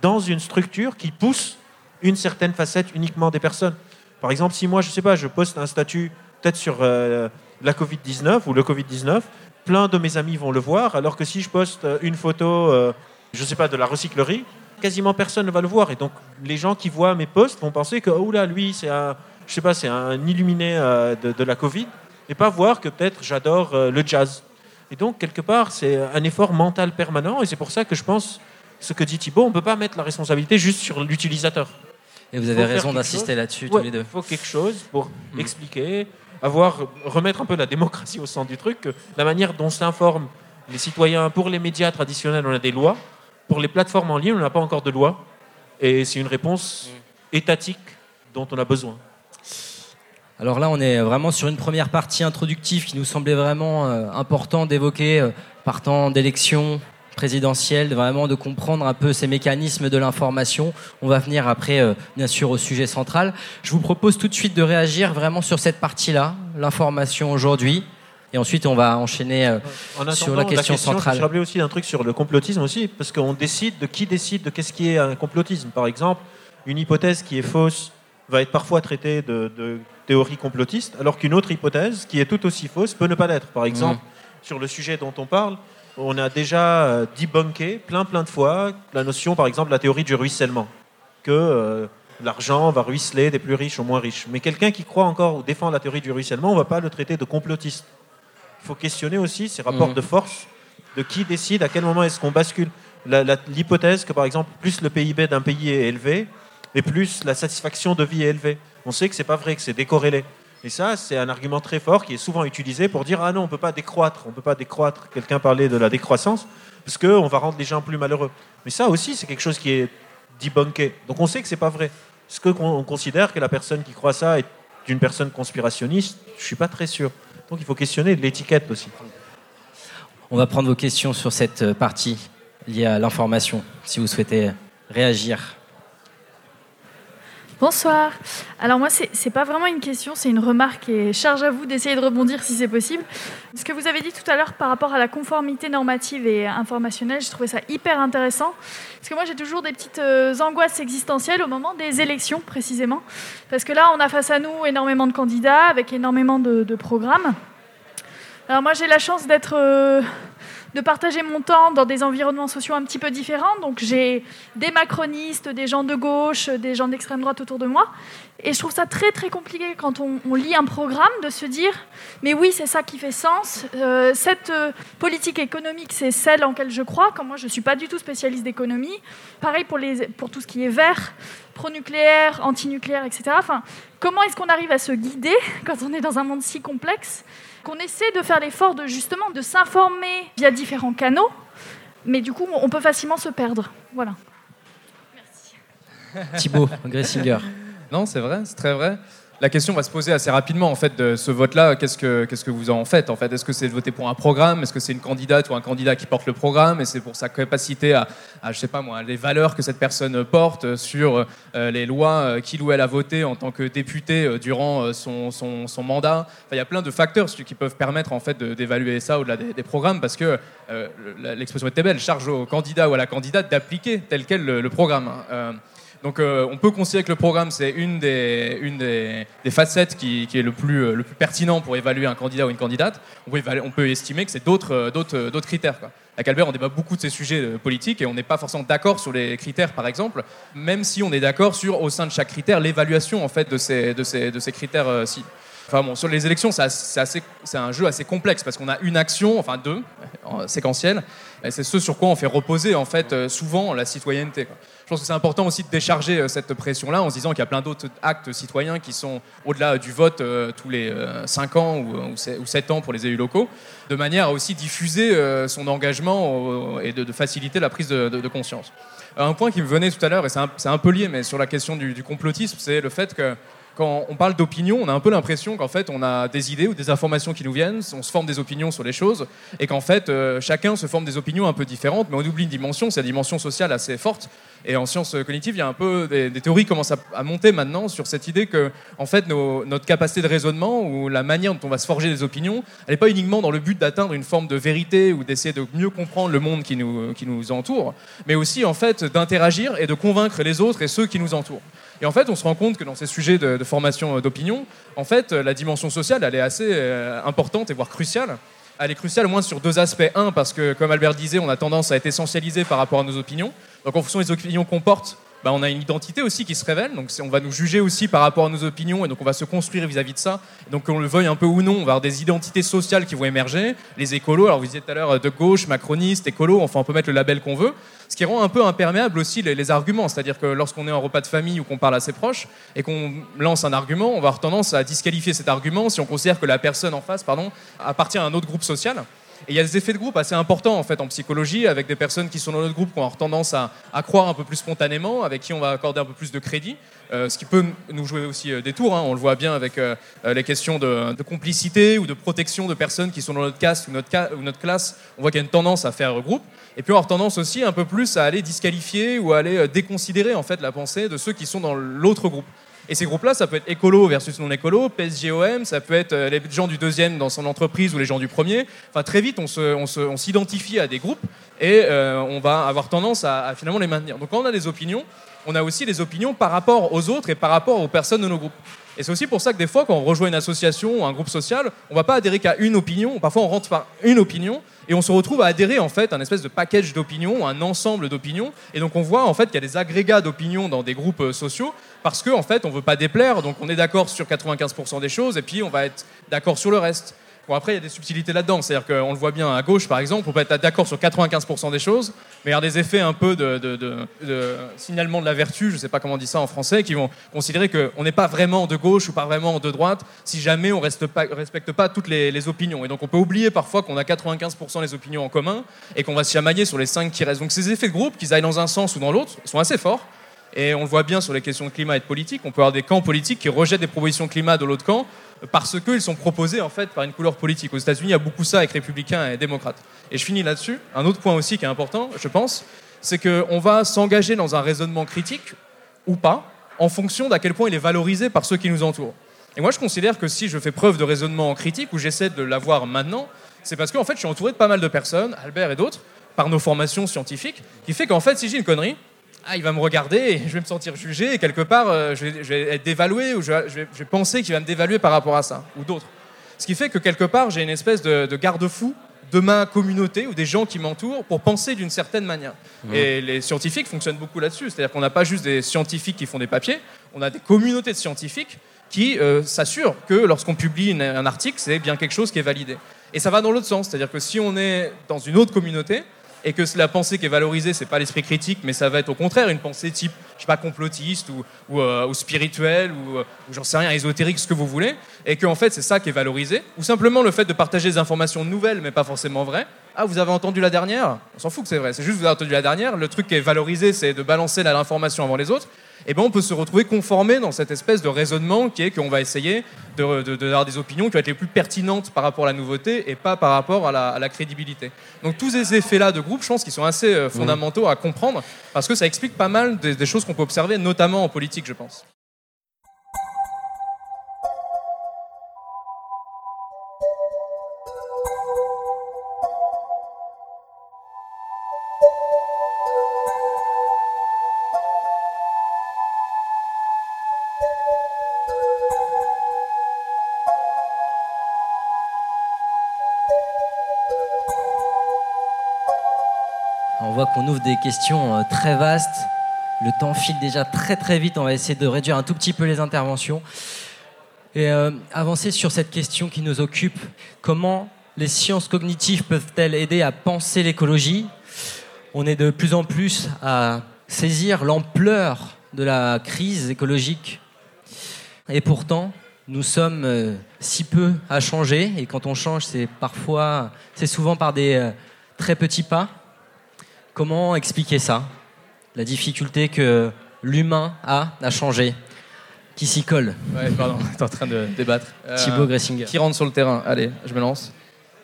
dans une structure qui pousse une certaine facette uniquement des personnes. Par exemple, si moi, je ne sais pas, je poste un statut peut-être sur euh, la Covid-19 ou le Covid-19, plein de mes amis vont le voir, alors que si je poste une photo, euh, je ne sais pas, de la recyclerie, quasiment personne ne va le voir. Et donc, les gens qui voient mes posts vont penser que, oh là, lui, c'est un, je sais pas, c'est un illuminé euh, de, de, la Covid et pas voir que peut-être j'adore euh, le jazz. Et donc, quelque part, c'est un effort mental permanent, et c'est pour ça que je pense, ce que dit Thibault, on ne peut pas mettre la responsabilité juste sur l'utilisateur. Et vous avez raison d'insister là-dessus, tous les deux. Il faut quelque chose pour hmm. expliquer, avoir, remettre un peu la démocratie au centre du truc, que la manière dont s'informent les citoyens, pour les médias traditionnels, on a des lois, pour les plateformes en ligne, on n'a pas encore de loi, et c'est une réponse hmm. étatique dont on a besoin. Alors là, on est vraiment sur une première partie introductive qui nous semblait vraiment euh, important d'évoquer, euh, partant d'élections présidentielles, vraiment de comprendre un peu ces mécanismes de l'information. On va venir après, euh, bien sûr, au sujet central. Je vous propose tout de suite de réagir vraiment sur cette partie-là, l'information aujourd'hui. Et ensuite, on va enchaîner sur la question, centrale. Je rappelais aussi un truc sur le complotisme aussi, parce qu'on décide de qui décide de qu'est-ce qui est un complotisme. Par exemple, une hypothèse qui est fausse va être parfois traitée de théorie complotiste, alors qu'une autre hypothèse, qui est tout aussi fausse, peut ne pas l'être. Par exemple, mm. sur le sujet dont on parle, on a déjà euh, debunké plein plein de fois la notion, par exemple, la théorie du ruissellement, que euh, l'argent va ruisseler des plus riches aux moins riches. Mais quelqu'un qui croit encore ou défend la théorie du ruissellement, on ne va pas le traiter de complotiste. Il faut questionner aussi ces rapports Mhm. de force, de qui décide, à quel moment est-ce qu'on bascule. L'hypothèse que, par exemple, plus le PIB d'un pays est élevé, et plus la satisfaction de vie est élevée. On sait que c'est pas vrai, que c'est décorrélé. Et ça, c'est un argument très fort qui est souvent utilisé pour dire ah non, on peut pas décroître, on peut pas décroître. Quelqu'un parlait de la décroissance parce que on va rendre les gens plus malheureux. Mais ça aussi, c'est quelque chose qui est debunké. Donc on sait que c'est pas vrai. Est-ce que on considère que la personne qui croit ça est une personne conspirationniste Je suis pas très sûr. Donc il faut questionner l'étiquette aussi. On va prendre vos questions sur cette euh, partie liée à l'information, si vous souhaitez réagir. Bonsoir. Alors moi, c'est c'est pas vraiment une question, c'est une remarque et charge à vous d'essayer de rebondir si c'est possible. Ce que vous avez dit tout à l'heure par rapport à la conformité normative et informationnelle, je trouvais ça hyper intéressant. Parce que moi, j'ai toujours des petites euh, angoisses existentielles au moment des élections, précisément. Parce que là, on a face à nous énormément de candidats avec énormément de, de programmes. Alors moi, j'ai la chance d'être... euh, de partager mon temps dans des environnements sociaux un petit peu différents. Donc j'ai des macronistes, des gens de gauche, des gens d'extrême droite autour de moi. Et je trouve ça très très compliqué quand on, lit un programme de se dire mais oui c'est ça qui fait sens. Euh, cette euh, politique économique c'est celle en laquelle je crois. Comme moi je ne suis pas du tout spécialiste d'économie. Pareil pour, pour tout ce qui est vert, pro-nucléaire, anti-nucléaire, etc. Enfin, comment est-ce qu'on arrive à se guider quand on est dans un monde si complexe? Qu'on essaie de faire l'effort de justement de s'informer via différents canaux, mais du coup on peut facilement se perdre. Voilà. Thibaut Gressinger. Non, c'est vrai, c'est très vrai. La question va se poser assez rapidement en fait de ce vote-là. Qu'est-ce que qu'est-ce que vous en faites en fait? Est-ce que c'est de voter pour un programme? Est-ce que c'est une candidate ou un candidat qui porte le programme? Et c'est pour sa capacité à, à, je sais pas moi, les valeurs que cette personne porte sur euh, les lois euh, qu'il ou elle a votées en tant que député euh, durant son, son, son mandat. Il y a plein de facteurs qui peuvent permettre en fait d'évaluer ça au-delà des, programmes parce que le- l'expression était belle, charge au candidat ou à la candidate d'appliquer tel quel le, programme. hein. Donc euh, on peut considérer que le programme, c'est une des, facettes qui, est le plus, euh, le plus pertinent pour évaluer un candidat ou une candidate. On peut, on peut estimer que c'est d'autres euh, critères. Quoi. À Calbert, on débat beaucoup de ces sujets politiques et on n'est pas forcément d'accord sur les critères, par exemple, même si on est d'accord sur, au sein de chaque critère, l'évaluation en fait, de ces, critères-ci. Enfin bon, sur les élections, c'est un jeu assez complexe parce qu'on a une action, enfin deux, en séquentielle, et c'est ce sur quoi on fait reposer en fait souvent la citoyenneté. Je pense que c'est important aussi de décharger euh, cette pression-là en se disant qu'il y a plein d'autres actes citoyens qui sont au-delà du vote euh, tous les 5 ans ou, ou, 7 ans pour les élus locaux, de manière à aussi diffuser euh, son engagement euh, et de, faciliter la prise de, conscience. Un point qui me venait tout à l'heure, et c'est un, peu lié, mais sur la question du complotisme, c'est le fait que quand on parle d'opinion, on a un peu l'impression qu'en fait, on a des idées ou des informations qui nous viennent, on se forme des opinions sur les choses, et qu'en fait, euh, chacun se forme des opinions un peu différentes, mais on oublie une dimension, c'est la dimension sociale assez forte. Et en sciences cognitives, il y a un peu des, théories qui commencent à, monter maintenant sur cette idée que, en fait, notre capacité de raisonnement ou la manière dont on va se forger des opinions, elle n'est pas uniquement dans le but d'atteindre une forme de vérité ou d'essayer de mieux comprendre le monde qui nous, qui nous entoure, mais aussi en fait d'interagir et de convaincre les autres et ceux qui nous entourent. Et en fait, on se rend compte que dans ces sujets de, formation euh, d'opinion, en fait, euh, la dimension sociale, elle est assez euh, importante et voire cruciale. Elle est cruciale au moins sur deux aspects. Un, parce que, comme Albert disait, on a tendance à être essentialisé par rapport à nos opinions. Donc, en fonction des opinions qu'on porte, bah, on a une identité aussi qui se révèle. Donc, on va nous juger aussi par rapport à nos opinions et donc on va se construire vis-à-vis de ça. Donc, qu'on le veuille un peu ou non, on va avoir des identités sociales qui vont émerger. Les écolos, alors vous disiez tout à l'heure euh, de gauche, macroniste, écolo, enfin, on peut mettre le label qu'on veut. Ce qui rend un peu imperméable aussi les, les arguments. C'est-à-dire que lorsqu'on est en repas de famille ou qu'on parle à ses proches et qu'on lance un argument, on va avoir tendance à disqualifier cet argument si on considère que la personne en face pardon, appartient à un autre groupe social. Et il y a des effets de groupe assez importants en fait en psychologie avec des personnes qui sont dans notre groupe qui ont tendance à, croire un peu plus spontanément, avec qui on va accorder un peu plus de crédit, euh, ce qui peut nous jouer aussi euh, des tours. hein. On le voit bien avec euh, les questions de, complicité ou de protection de personnes qui sont dans notre caste ou notre, classe. On voit qu'il y a une tendance à faire groupe. Et puis on avoir tendance aussi un peu plus à aller disqualifier ou à aller déconsidérer en fait la pensée de ceux qui sont dans l'autre groupe. Et ces groupes-là, ça peut être écolo versus non écolo, PSGOM, ça peut être euh, les gens du deuxième dans son entreprise ou les gens du premier. Enfin, très vite, on se- on se- on s'identifie à des groupes et on va avoir tendance à, à, finalement les maintenir. Donc quand on a des opinions, on a aussi des opinions par rapport aux autres et par rapport aux personnes de nos groupes. Et c'est aussi pour ça que des fois, quand on rejoint une association ou un groupe social, on va pas adhérer qu'à une opinion. Parfois, on rentre par une opinion et on se retrouve à adhérer en fait à un espèce de package d'opinions, un ensemble d'opinions. Et donc, on voit en fait qu'il y a des agrégats d'opinions dans des groupes euh, sociaux parce qu'en en fait, on veut pas déplaire. Donc, on est d'accord sur 95% des choses et puis on va être d'accord sur le reste. Bon, après, il y a des subtilités là-dedans. C'est-à-dire qu'on le voit bien à gauche, par exemple, on peut être d'accord sur 95% des choses, mais il y a des effets un peu de, signalement de la vertu, je ne sais pas comment on dit ça en français, qui vont considérer qu'on n'est pas vraiment de gauche ou pas vraiment de droite si jamais on ne respecte pas toutes les, opinions. Et donc, on peut oublier parfois qu'on a 95% des opinions en commun et qu'on va se chamailler sur les 5 qui restent. Donc, ces effets de groupe, qu'ils aillent dans un sens ou dans l'autre, sont assez forts. Et on le voit bien sur les questions de climat et de politique. On peut avoir des camps politiques qui rejettent des propositions climat de l'autre camp parce qu'ils sont proposés en fait par une couleur politique. Aux États-Unis, il y a beaucoup ça avec républicains et démocrates. Et je finis là-dessus. Un autre point aussi qui est important, je pense, c'est qu'on va s'engager dans un raisonnement critique ou pas, en fonction d'à quel point il est valorisé par ceux qui nous entourent. Et moi, je considère que si je fais preuve de raisonnement critique ou j'essaie de l'avoir maintenant, c'est parce qu'en fait, je suis entouré de pas mal de personnes, Albert et d'autres, par nos formations scientifiques, qui fait qu'en fait, si j'ai une connerie, ah, il va me regarder et je vais me sentir jugé et quelque part, euh, je, vais, être dévalué ou je, vais, penser qu'il va me dévaluer par rapport à ça ou d'autres. Ce qui fait que quelque part, j'ai une espèce de, garde-fou de ma communauté ou des gens qui m'entourent pour penser d'une certaine manière. Mmh. Et les scientifiques fonctionnent beaucoup là-dessus. C'est-à-dire qu'on n'a pas juste des scientifiques qui font des papiers, on a des communautés de scientifiques qui euh, s'assurent que lorsqu'on publie un article, c'est bien quelque chose qui est validé. Et ça va dans l'autre sens. C'est-à-dire que si on est dans une autre communauté, et que la pensée qui est valorisée, c'est pas l'esprit critique, mais ça va être au contraire une pensée type, je sais pas, complotiste ou, ou, euh, spirituelle ou, euh, ou j'en sais rien, ésotérique, ce que vous voulez, et qu'en fait c'est ça qui est valorisé, ou simplement le fait de partager des informations nouvelles mais pas forcément vraies. Ah, vous avez entendu la dernière? On s'en fout que c'est vrai, c'est juste vous avez entendu la dernière. Le truc qui est valorisé, c'est de balancer l'information avant les autres. Eh ben on peut se retrouver conformé dans cette espèce de raisonnement qui est qu'on va essayer de, de, des opinions qui vont être les plus pertinentes par rapport à la nouveauté et pas par rapport à la, crédibilité. Donc tous ces effets-là de groupe, je pense qu'ils sont assez euh, fondamentaux à comprendre parce que ça explique pas mal des choses qu'on peut observer, notamment en politique, je pense. On ouvre des questions euh, très vastes. Le temps file déjà très très vite. On va essayer de réduire un tout petit peu les interventions. Et euh, avancer sur cette question qui nous occupe. Comment les sciences cognitives peuvent-elles aider à penser l'écologie? On est de plus en plus à saisir l'ampleur de la crise écologique. Et pourtant, nous sommes euh, si peu à changer. Et quand on change, c'est parfois, c'est souvent par des très petits pas. Comment expliquer ça? La difficulté que l'humain a à changer Qui s'y colle Ouais, pardon, t'es en train de débattre. Thibaut euh, Gressinger. Qui rentre sur le terrain Allez, je me lance.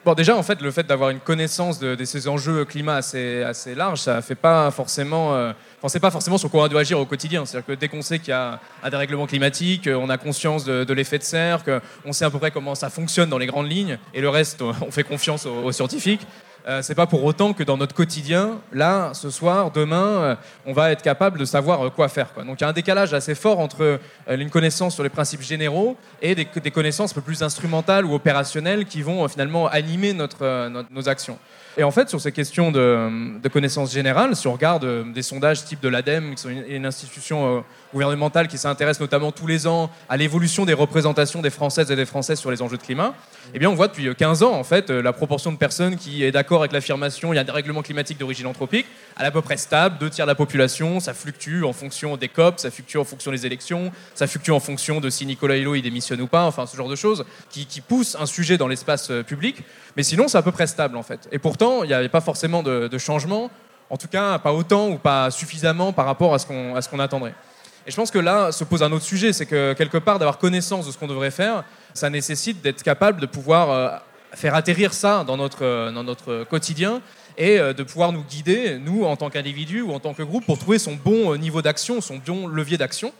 Bon, déjà, en fait, le fait d'avoir une connaissance de, ces enjeux climat assez, assez large, ça fait pas forcément. Euh, enfin, pas forcément sur quoi on doit agir au quotidien. C'est-à-dire que dès qu'on sait qu'il y a un dérèglement climatique, on a conscience de, l'effet de serre, qu'on sait à peu près comment ça fonctionne dans les grandes lignes, et le reste, on fait confiance aux scientifiques. Euh, c'est pas pour autant que dans notre quotidien, là, ce soir, demain, euh, on va être capable de savoir euh, quoi faire. Donc il y a un décalage assez fort entre une connaissance sur les principes généraux et des, connaissances un peu plus instrumentales ou opérationnelles qui vont finalement animer notre, nos actions. Et en fait, sur ces questions de, connaissances générales, si on regarde euh, des sondages type de l'ADEME, qui sont une, institution euh, gouvernementale qui s'intéresse notamment tous les ans à l'évolution des représentations des Françaises et des Français sur les enjeux de climat, eh bien, on voit depuis 15 ans, en fait, euh, la proportion de personnes qui est d'accord avec l'affirmation il y a des règlements climatiques d'origine anthropique, elle est à peu près stable, deux tiers de la population, ça fluctue en fonction des COP, ça fluctue en fonction des élections, ça fluctue en fonction de si Nicolas Hulot démissionne ou pas, enfin ce genre de choses qui, qui poussent un sujet dans l'espace public. Mais sinon, c'est à peu près stable en fait. Et pourtant, il n'y avait pas forcément de, changement, en tout cas pas autant ou pas suffisamment par rapport à ce qu'on attendrait. Et je pense que là se pose un autre sujet, c'est que quelque part d'avoir connaissance de ce qu'on devrait faire, ça nécessite d'être capable de pouvoir euh, faire atterrir ça dans notre, euh, dans notre quotidien et euh, de pouvoir nous guider, nous en tant qu'individu ou en tant que groupe, pour trouver son bon niveau d'action, son bon levier d'action.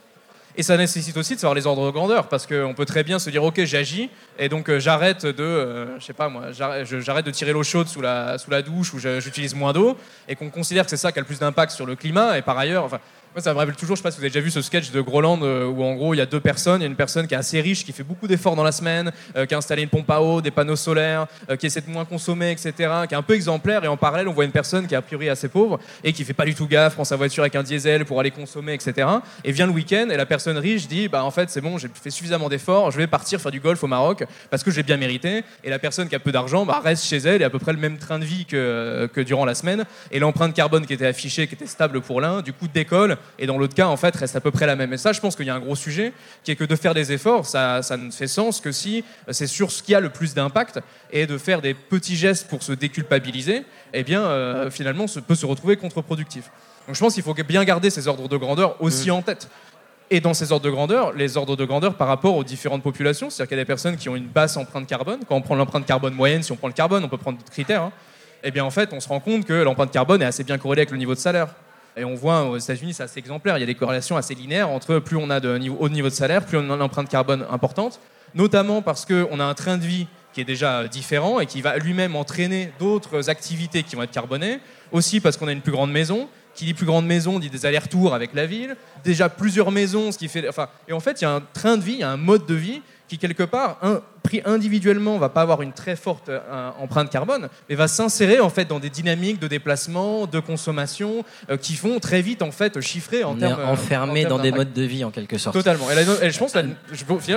Et ça nécessite aussi de savoir les ordres de grandeur, parce qu'on peut très bien se dire, ok, j'agis, et donc euh, j'arrête de, euh, je sais pas moi, j'arrête de tirer l'eau chaude sous la, sous la douche, ou j'utilise moins d'eau, et qu'on considère que c'est ça qui a le plus d'impact sur le climat, et par ailleurs, enfin, ça me rappelle toujours, je sais pas si vous avez déjà vu ce sketch de Groland euh, où en gros il y a deux personnes. Il y a une personne qui est assez riche, qui fait beaucoup d'efforts dans la semaine, euh, qui a installé une pompe à eau, des panneaux solaires, euh, qui essaie de moins consommer, etc. Qui est un peu exemplaire. Et en parallèle, on voit une personne qui est a priori assez pauvre et qui fait pas du tout gaffe, prend sa voiture avec un diesel pour aller consommer, etc. Et vient le week-end et la personne riche dit Bah en fait, c'est bon, j'ai fait suffisamment d'efforts, je vais partir faire du golf au Maroc parce que j'ai bien mérité. Et la personne qui a peu d'argent bah, reste chez elle et à peu près le même train de vie que durant la semaine. Et l'empreinte carbone qui était affichée, qui était stable pour l'un, du coup décolle. Et dans l'autre cas, en fait reste à peu près la même. Et ça, je pense qu'il y a un gros sujet qui est que de faire des efforts, ça, ça ne fait sens que si c'est sur ce qui a le plus d'impact et de faire des petits gestes pour se déculpabiliser, eh bien, euh, finalement, peut se retrouver contre-productif. Donc je pense qu'il faut bien garder ces ordres de grandeur aussi mmh. en tête. Et dans ces ordres de grandeur, les ordres de grandeur par rapport aux différentes populations, c'est-à-dire qu'il y a des personnes qui ont une basse empreinte carbone. Quand on prend l'empreinte carbone moyenne, si on prend le carbone, on peut prendre d'autres critères. Hein. Eh bien, en fait, on se rend compte que l'empreinte carbone est assez bien corrélée avec le niveau de salaire. Et on voit aux États-Unis, c'est assez exemplaire. Il y a des corrélations assez linéaires entre plus on a de niveau, haut niveau de salaire, plus on a une empreinte carbone importante, notamment parce qu'on a un train de vie qui est déjà différent et qui va lui-même entraîner d'autres activités qui vont être carbonées. Aussi parce qu'on a une plus grande maison. Qui dit plus grande maison dit des allers-retours avec la ville. Déjà plusieurs maisons, ce qui fait. Enfin, et en fait, il y a un train de vie, il y a un mode de vie qui quelque part, un, pris individuellement, va pas avoir une très forte euh, empreinte carbone, mais va s'insérer en fait dans des dynamiques de déplacement, de consommation, euh, qui font très vite en fait chiffrer en termes euh, enfermé dans des modes de vie en quelque sorte. Totalement. Et, je pense la,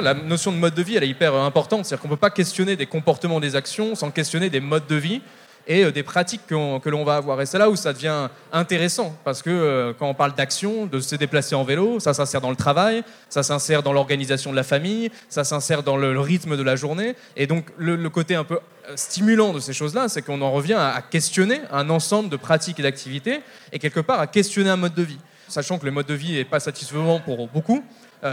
la notion de mode de vie, elle est hyper importante, c'est-à-dire qu'on peut pas questionner des comportements, des actions, sans questionner des modes de vie et euh, des pratiques que l'on va avoir. Et c'est là où ça devient intéressant, parce que euh, quand on parle d'action, de se déplacer en vélo, ça s'insère dans le travail, ça s'insère dans l'organisation de la famille, ça s'insère dans le, rythme de la journée. Et donc le, côté un peu euh, stimulant de ces choses-là, c'est qu'on en revient à, questionner un ensemble de pratiques et d'activités, et quelque part à questionner un mode de vie. Sachant que le mode de vie n'est pas satisfaisant pour beaucoup,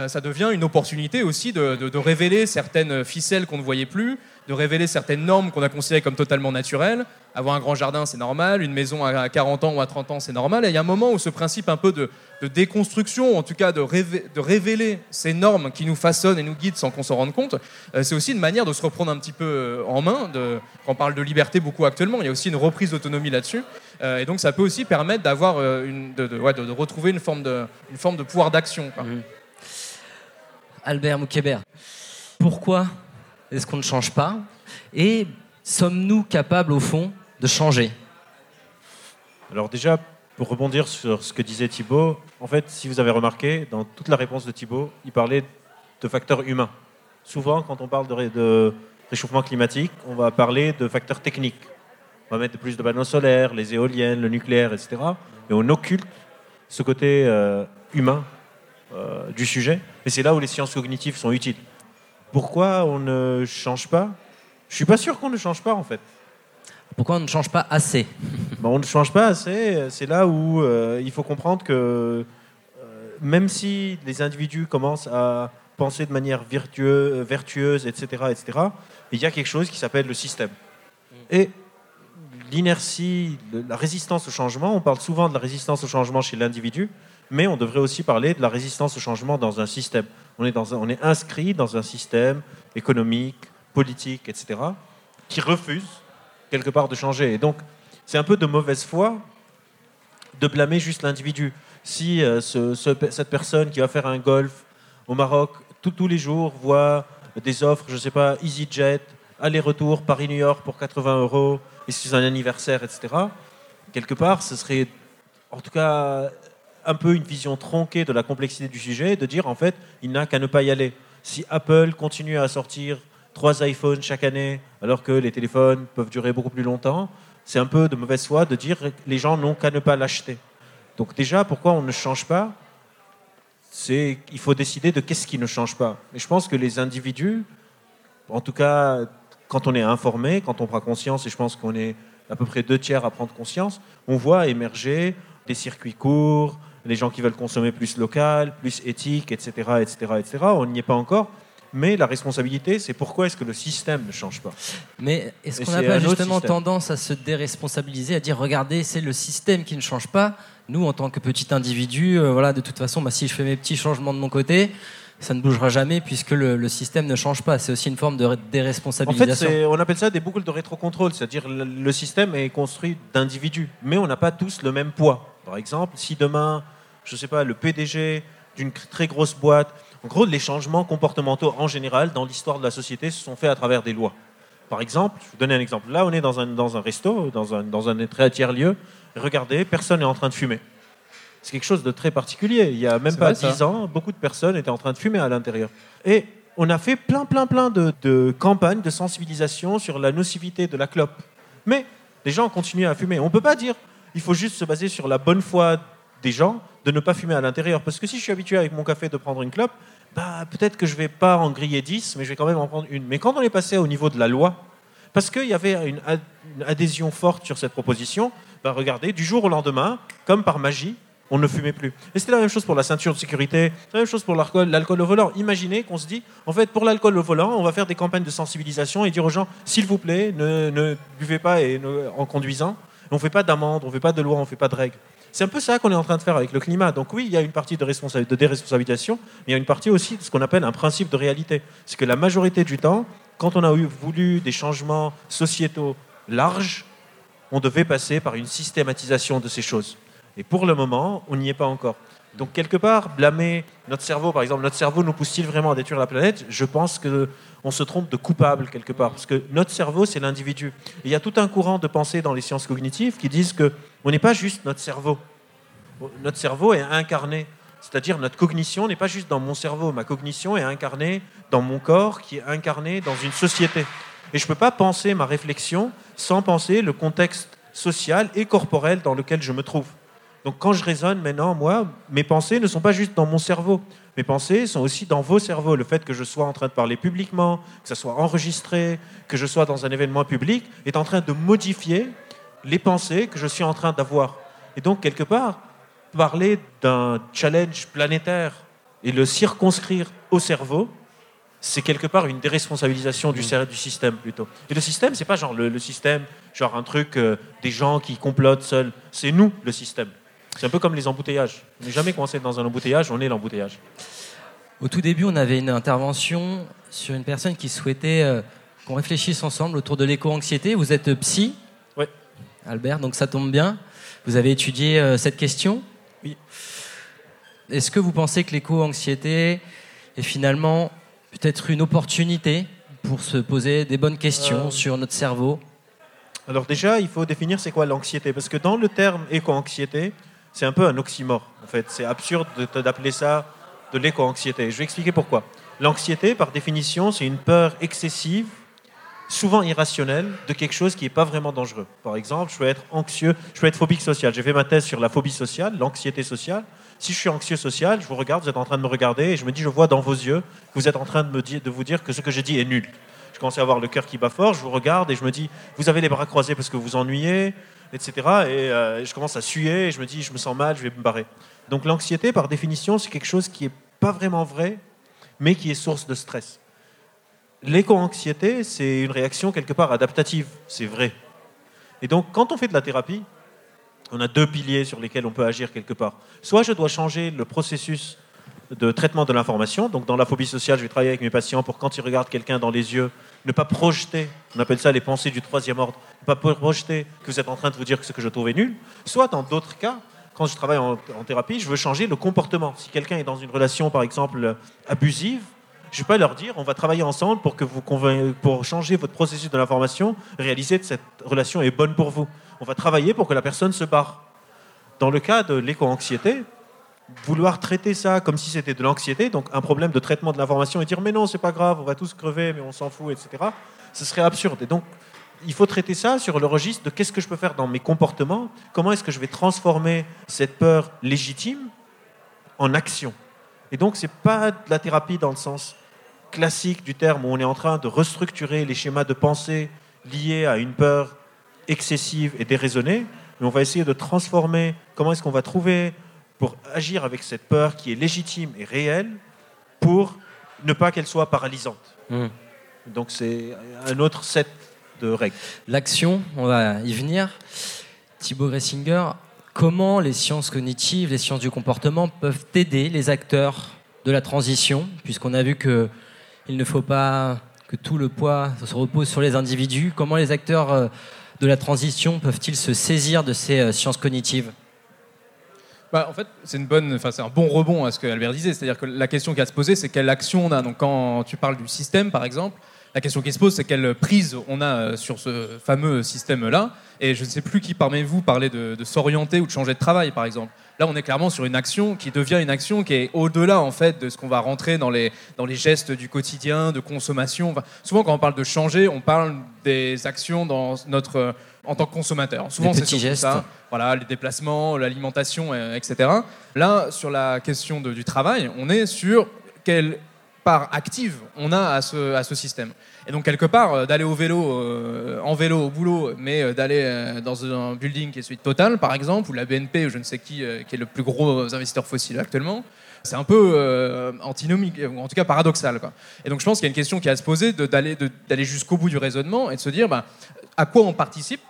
ça devient une opportunité aussi de, de révéler certaines ficelles qu'on ne voyait plus, de révéler certaines normes qu'on a considérées comme totalement naturelles. Avoir un grand jardin, c'est normal. Une maison à 40 ans ou à 30 ans, c'est normal. Et il y a un moment où ce principe un peu de, déconstruction, en tout cas de, de, révéler ces normes qui nous façonnent et nous guident sans qu'on s'en rende compte, euh, c'est aussi une manière de se reprendre un petit peu euh, en main. De, quand on parle de liberté beaucoup actuellement, il y a aussi une reprise d'autonomie là-dessus. Euh, et donc ça peut aussi permettre d'avoir de, de, retrouver une forme de, une forme de pouvoir d'action. Mmh. Albert Moukébert, pourquoi est-ce qu'on ne change pas Et sommes-nous capables, au fond, de changer Alors déjà, pour rebondir sur ce que disait Thibault, en fait, si vous avez remarqué, dans toute la réponse de Thibault, il parlait de facteurs humains. Souvent, quand on parle de, réchauffement climatique, on va parler de facteurs techniques. On va mettre plus de panneaux solaires, les éoliennes, le nucléaire, etc. Et on occulte ce côté euh, humain euh, du sujet. Et c'est là où les sciences cognitives sont utiles. Pourquoi on ne change pas? Je suis pas sûr qu'on ne change pas en fait. Pourquoi on ne change pas assez? Ben, On ne change pas assez. C'est là où euh, il faut comprendre que euh, même si les individus commencent à penser de manière vertueuse, etc., etc., il y a quelque chose qui s'appelle le système. Et l'inertie, la résistance au changement, on parle souvent de la résistance au changement chez l'individu, mais on devrait aussi parler de la résistance au changement dans un système. On est, inscrit dans un système économique, politique, etc., qui refuse quelque part de changer. Et donc, c'est un peu de mauvaise foi de blâmer juste l'individu. Si euh, cette personne qui va faire un golf au Maroc tous les jours voit des offres, je ne sais pas, EasyJet, aller-retour Paris-New York pour 80 euros, et c'est un anniversaire, etc., quelque part, ce serait en tout cas un peu une vision tronquée de la complexité du sujet, de dire en fait, il n'a qu'à ne pas y aller. Si Apple continue à sortir trois iPhones chaque année, alors que les téléphones peuvent durer beaucoup plus longtemps, c'est un peu de mauvaise foi de dire les gens n'ont qu'à ne pas l'acheter. Donc déjà, pourquoi on ne change pas? C'est il faut décider de qu'est-ce qui ne change pas. Et je pense que les individus, en tout cas, quand on est informé, quand on prend conscience, et je pense qu'on est à peu près deux tiers à prendre conscience, on voit émerger des circuits courts, les gens qui veulent consommer plus local, plus éthique, etc., etc., etc. On n'y est pas encore, Mais la responsabilité, c'est pourquoi est-ce que le système ne change pas Mais est-ce qu'on n'a pas justement tendance à se déresponsabiliser, à dire regardez, c'est le système qui ne change pas. Nous, en tant que petit individu, euh, voilà, de toute façon, bah, si je fais mes petits changements de mon côté, ça ne bougera jamais puisque le, le système ne change pas. C'est aussi une forme de ré- En fait, déresponsabilisation. on appelle ça des boucles de rétrocontrôle, c'est-à-dire le, le système est construit d'individus, mais on n'a pas tous le même poids. Par exemple, si demain, je ne sais pas, le PDG d'une très grosse boîte, en gros, les changements comportementaux en général dans l'histoire de la société se sont faits à travers des lois. Par exemple, je vais vous donner un exemple. Là, on est dans un, dans un resto, dans un, dans un très tiers-lieu. Regardez, personne n'est en train de fumer. C'est quelque chose de très particulier. Il y a même pas. 10 ans, beaucoup de personnes étaient en train de fumer à l'intérieur. Et on a fait plein, plein, plein de, de campagnes de sensibilisation sur la nocivité de la clope. Mais les gens continuent à fumer. On ne peut pas dire il faut juste se baser sur la bonne foi des gens de ne pas fumer à l'intérieur. Parce que si je suis habitué avec mon café de prendre une clope, bah, peut-être que je ne vais pas en griller 10, mais je vais quand même en prendre une. Mais quand on est passé au niveau de la loi, parce qu'il y avait une adhésion forte sur cette proposition, bah, regardez, du jour au lendemain, comme par magie, on ne fumait plus. Et c'était la même chose pour la ceinture de sécurité, la même chose pour l'alcool, au volant. Imaginez qu'on se dit, en fait, pour l'alcool au volant, on va faire des campagnes de sensibilisation et dire aux gens, s'il vous plaît, ne, buvez pas et ne- en conduisant. On ne fait pas d'amende, on ne fait pas de loi, on ne fait pas de règles. C'est un peu ça qu'on est en train de faire avec le climat. Donc oui, il y a une partie de, responsa- de déresponsabilisation, mais il y a une partie aussi de ce qu'on appelle un principe de réalité. C'est que la majorité du temps, quand on a voulu des changements sociétaux larges, on devait passer par une systématisation de ces choses. Et pour le moment, on n'y est pas encore. Donc quelque part, blâmer notre cerveau, par exemple, notre cerveau nous pousse-t-il vraiment à détruire la planète? Je pense que on se trompe de coupable quelque part, parce que notre cerveau, c'est l'individu. Il y a tout un courant de pensée dans les sciences cognitives qui disent que on n'est pas juste notre cerveau. Notre cerveau est incarné, c'est-à-dire notre cognition n'est pas juste dans mon cerveau. Ma cognition est incarnée dans mon corps, qui est incarné dans une société. Et je ne peux pas penser ma réflexion sans penser le contexte social et corporel dans lequel je me trouve. Donc quand je raisonne maintenant, moi, mes pensées ne sont pas juste dans mon cerveau. Mes pensées sont aussi dans vos cerveaux. Le fait que je sois en train de parler publiquement, que ça soit enregistré, que je sois dans un événement public, est en train de modifier les pensées que je suis en train d'avoir. Et donc, quelque part, parler d'un challenge planétaire et le circonscrire au cerveau, c'est quelque part une déresponsabilisation du, du système plutôt. Et le système, c'est pas genre le, le système, genre un truc euh, des gens qui complotent seuls. C'est nous le système. C'est un peu comme les embouteillages. On n'est jamais coincé dans un embouteillage, on est l'embouteillage. Au tout début, on avait une intervention sur une personne qui souhaitait euh, qu'on réfléchisse ensemble autour de l'éco-anxiété. Vous êtes psy Oui. Albert, donc ça tombe bien. Vous avez étudié euh, cette question Oui. Est-ce que vous pensez que l'éco-anxiété est finalement peut-être une opportunité pour se poser des bonnes questions Euh, sur notre cerveau? Alors déjà, il faut définir c'est quoi l'anxiété. Parce que dans le terme éco-anxiété, c'est un peu un oxymore. En fait, c'est absurde de- d'appeler ça de l'éco-anxiété. Je vais expliquer pourquoi. L'anxiété, par définition, c'est une peur excessive, souvent irrationnelle, de quelque chose qui n'est pas vraiment dangereux. Par exemple, je peux être anxieux, je peux être phobique sociale. J'ai fait ma thèse sur la phobie sociale, l'anxiété sociale. Si je suis anxieux social, je vous regarde, vous êtes en train de me regarder, et je me dis, je vois dans vos yeux que vous êtes en train de, me dire, de vous dire que ce que j'ai dit est nul. Je commence à avoir le cœur qui bat fort, je vous regarde et je me dis, vous avez les bras croisés parce que vous ennuyez, etc. Et euh, je commence à suer et je me dis, je me sens mal, je vais me barrer. Donc l'anxiété, par définition, c'est quelque chose qui n'est pas vraiment vrai, mais qui est source de stress. L'éco-anxiété, c'est une réaction quelque part adaptative, c'est vrai. Et donc, quand on fait de la thérapie, on a deux piliers sur lesquels on peut agir quelque part. Soit je dois changer le processus de traitement de l'information. Donc, dans la phobie sociale, je vais travailler avec mes patients pour quand ils regardent quelqu'un dans les yeux, ne pas projeter, on appelle ça les pensées du troisième ordre, ne pas projeter que vous êtes en train de vous dire que ce que je trouve est nul. Soit, dans d'autres cas, quand je travaille en, thérapie, je veux changer le comportement. Si quelqu'un est dans une relation, par exemple, abusive, je ne vais pas leur dire on va travailler ensemble pour, que vous pour changer votre processus de l'information, réaliser que cette relation est bonne pour vous. On va travailler pour que la personne se barre. Dans le cas de l'éco-anxiété, vouloir traiter ça comme si c'était de l'anxiété, donc un problème de traitement de l'information et dire mais non, c'est pas grave, on va tous crever, mais on s'en fout, etc., ce serait absurde. Et donc, il faut traiter ça sur le registre de qu'est-ce que je peux faire dans mes comportements, comment est-ce que je vais transformer cette peur légitime en action. Et donc, ce n'est pas de la thérapie dans le sens classique du terme où on est en train de restructurer les schémas de pensée liés à une peur excessive et déraisonnée, mais on va essayer de transformer comment est-ce qu'on va trouver pour agir avec cette peur qui est légitime et réelle pour ne pas qu'elle soit paralysante. Hmm. Donc c'est un autre set de règles. L'action, on va y venir. Thibaut Gressinger, comment les sciences cognitives, les sciences du comportement peuvent aider les acteurs de la transition, puisqu'on a vu que il ne faut pas que tout le poids se repose sur les individus. Comment les acteurs euh, de la transition peuvent-ils se saisir de ces euh, sciences cognitives? Bah, en fait, c'est une bonne, enfin, c'est un bon rebond à ce que Albert disait, c'est-à-dire que la question qui a à se poser, c'est quelle action on a. Donc, quand tu parles du système, par exemple, la question qui se pose, c'est quelle prise on a euh, sur ce fameux système-là. Et je ne sais plus qui parmi vous parlait de, s'orienter ou de changer de travail, par exemple. Là, on est clairement sur une action qui devient une action qui est au-delà, en fait, de ce qu'on va rentrer dans les, dans les gestes du quotidien, de consommation. souvent, quand on parle de changer, on parle des actions dans notre en tant que consommateur. Souvent, c'est gestes. ça. Voilà, les déplacements, l'alimentation, etc. Là, sur la question du travail, on est sur quelle part active on a à ce, à ce système. Et donc, quelque part, euh, d'aller au vélo, euh, en vélo au boulot, mais d'aller dans un building qui est celui de Total, par exemple, ou la BNP, ou je ne sais qui, qui est le plus gros investisseur fossile actuellement, c'est un peu antinomique, ou en tout cas paradoxal. Quoi. Et donc, je pense qu'il y a une question qui a à se poser d'aller jusqu'au bout du raisonnement et de se dire bah, à quoi on participe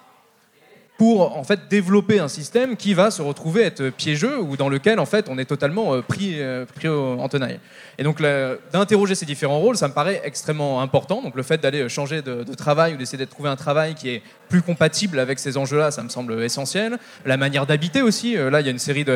pour en fait développer un système qui va se retrouver être piégeux ou dans lequel en fait on est totalement euh, pris, euh, pris en tenaille. Et donc d'interroger ces différents rôles, ça me paraît extrêmement important. Donc le fait d'aller changer de, travail ou d'essayer de trouver un travail qui est plus compatible avec ces enjeux-là, ça me semble essentiel. La manière d'habiter aussi. Euh, là, il y a une série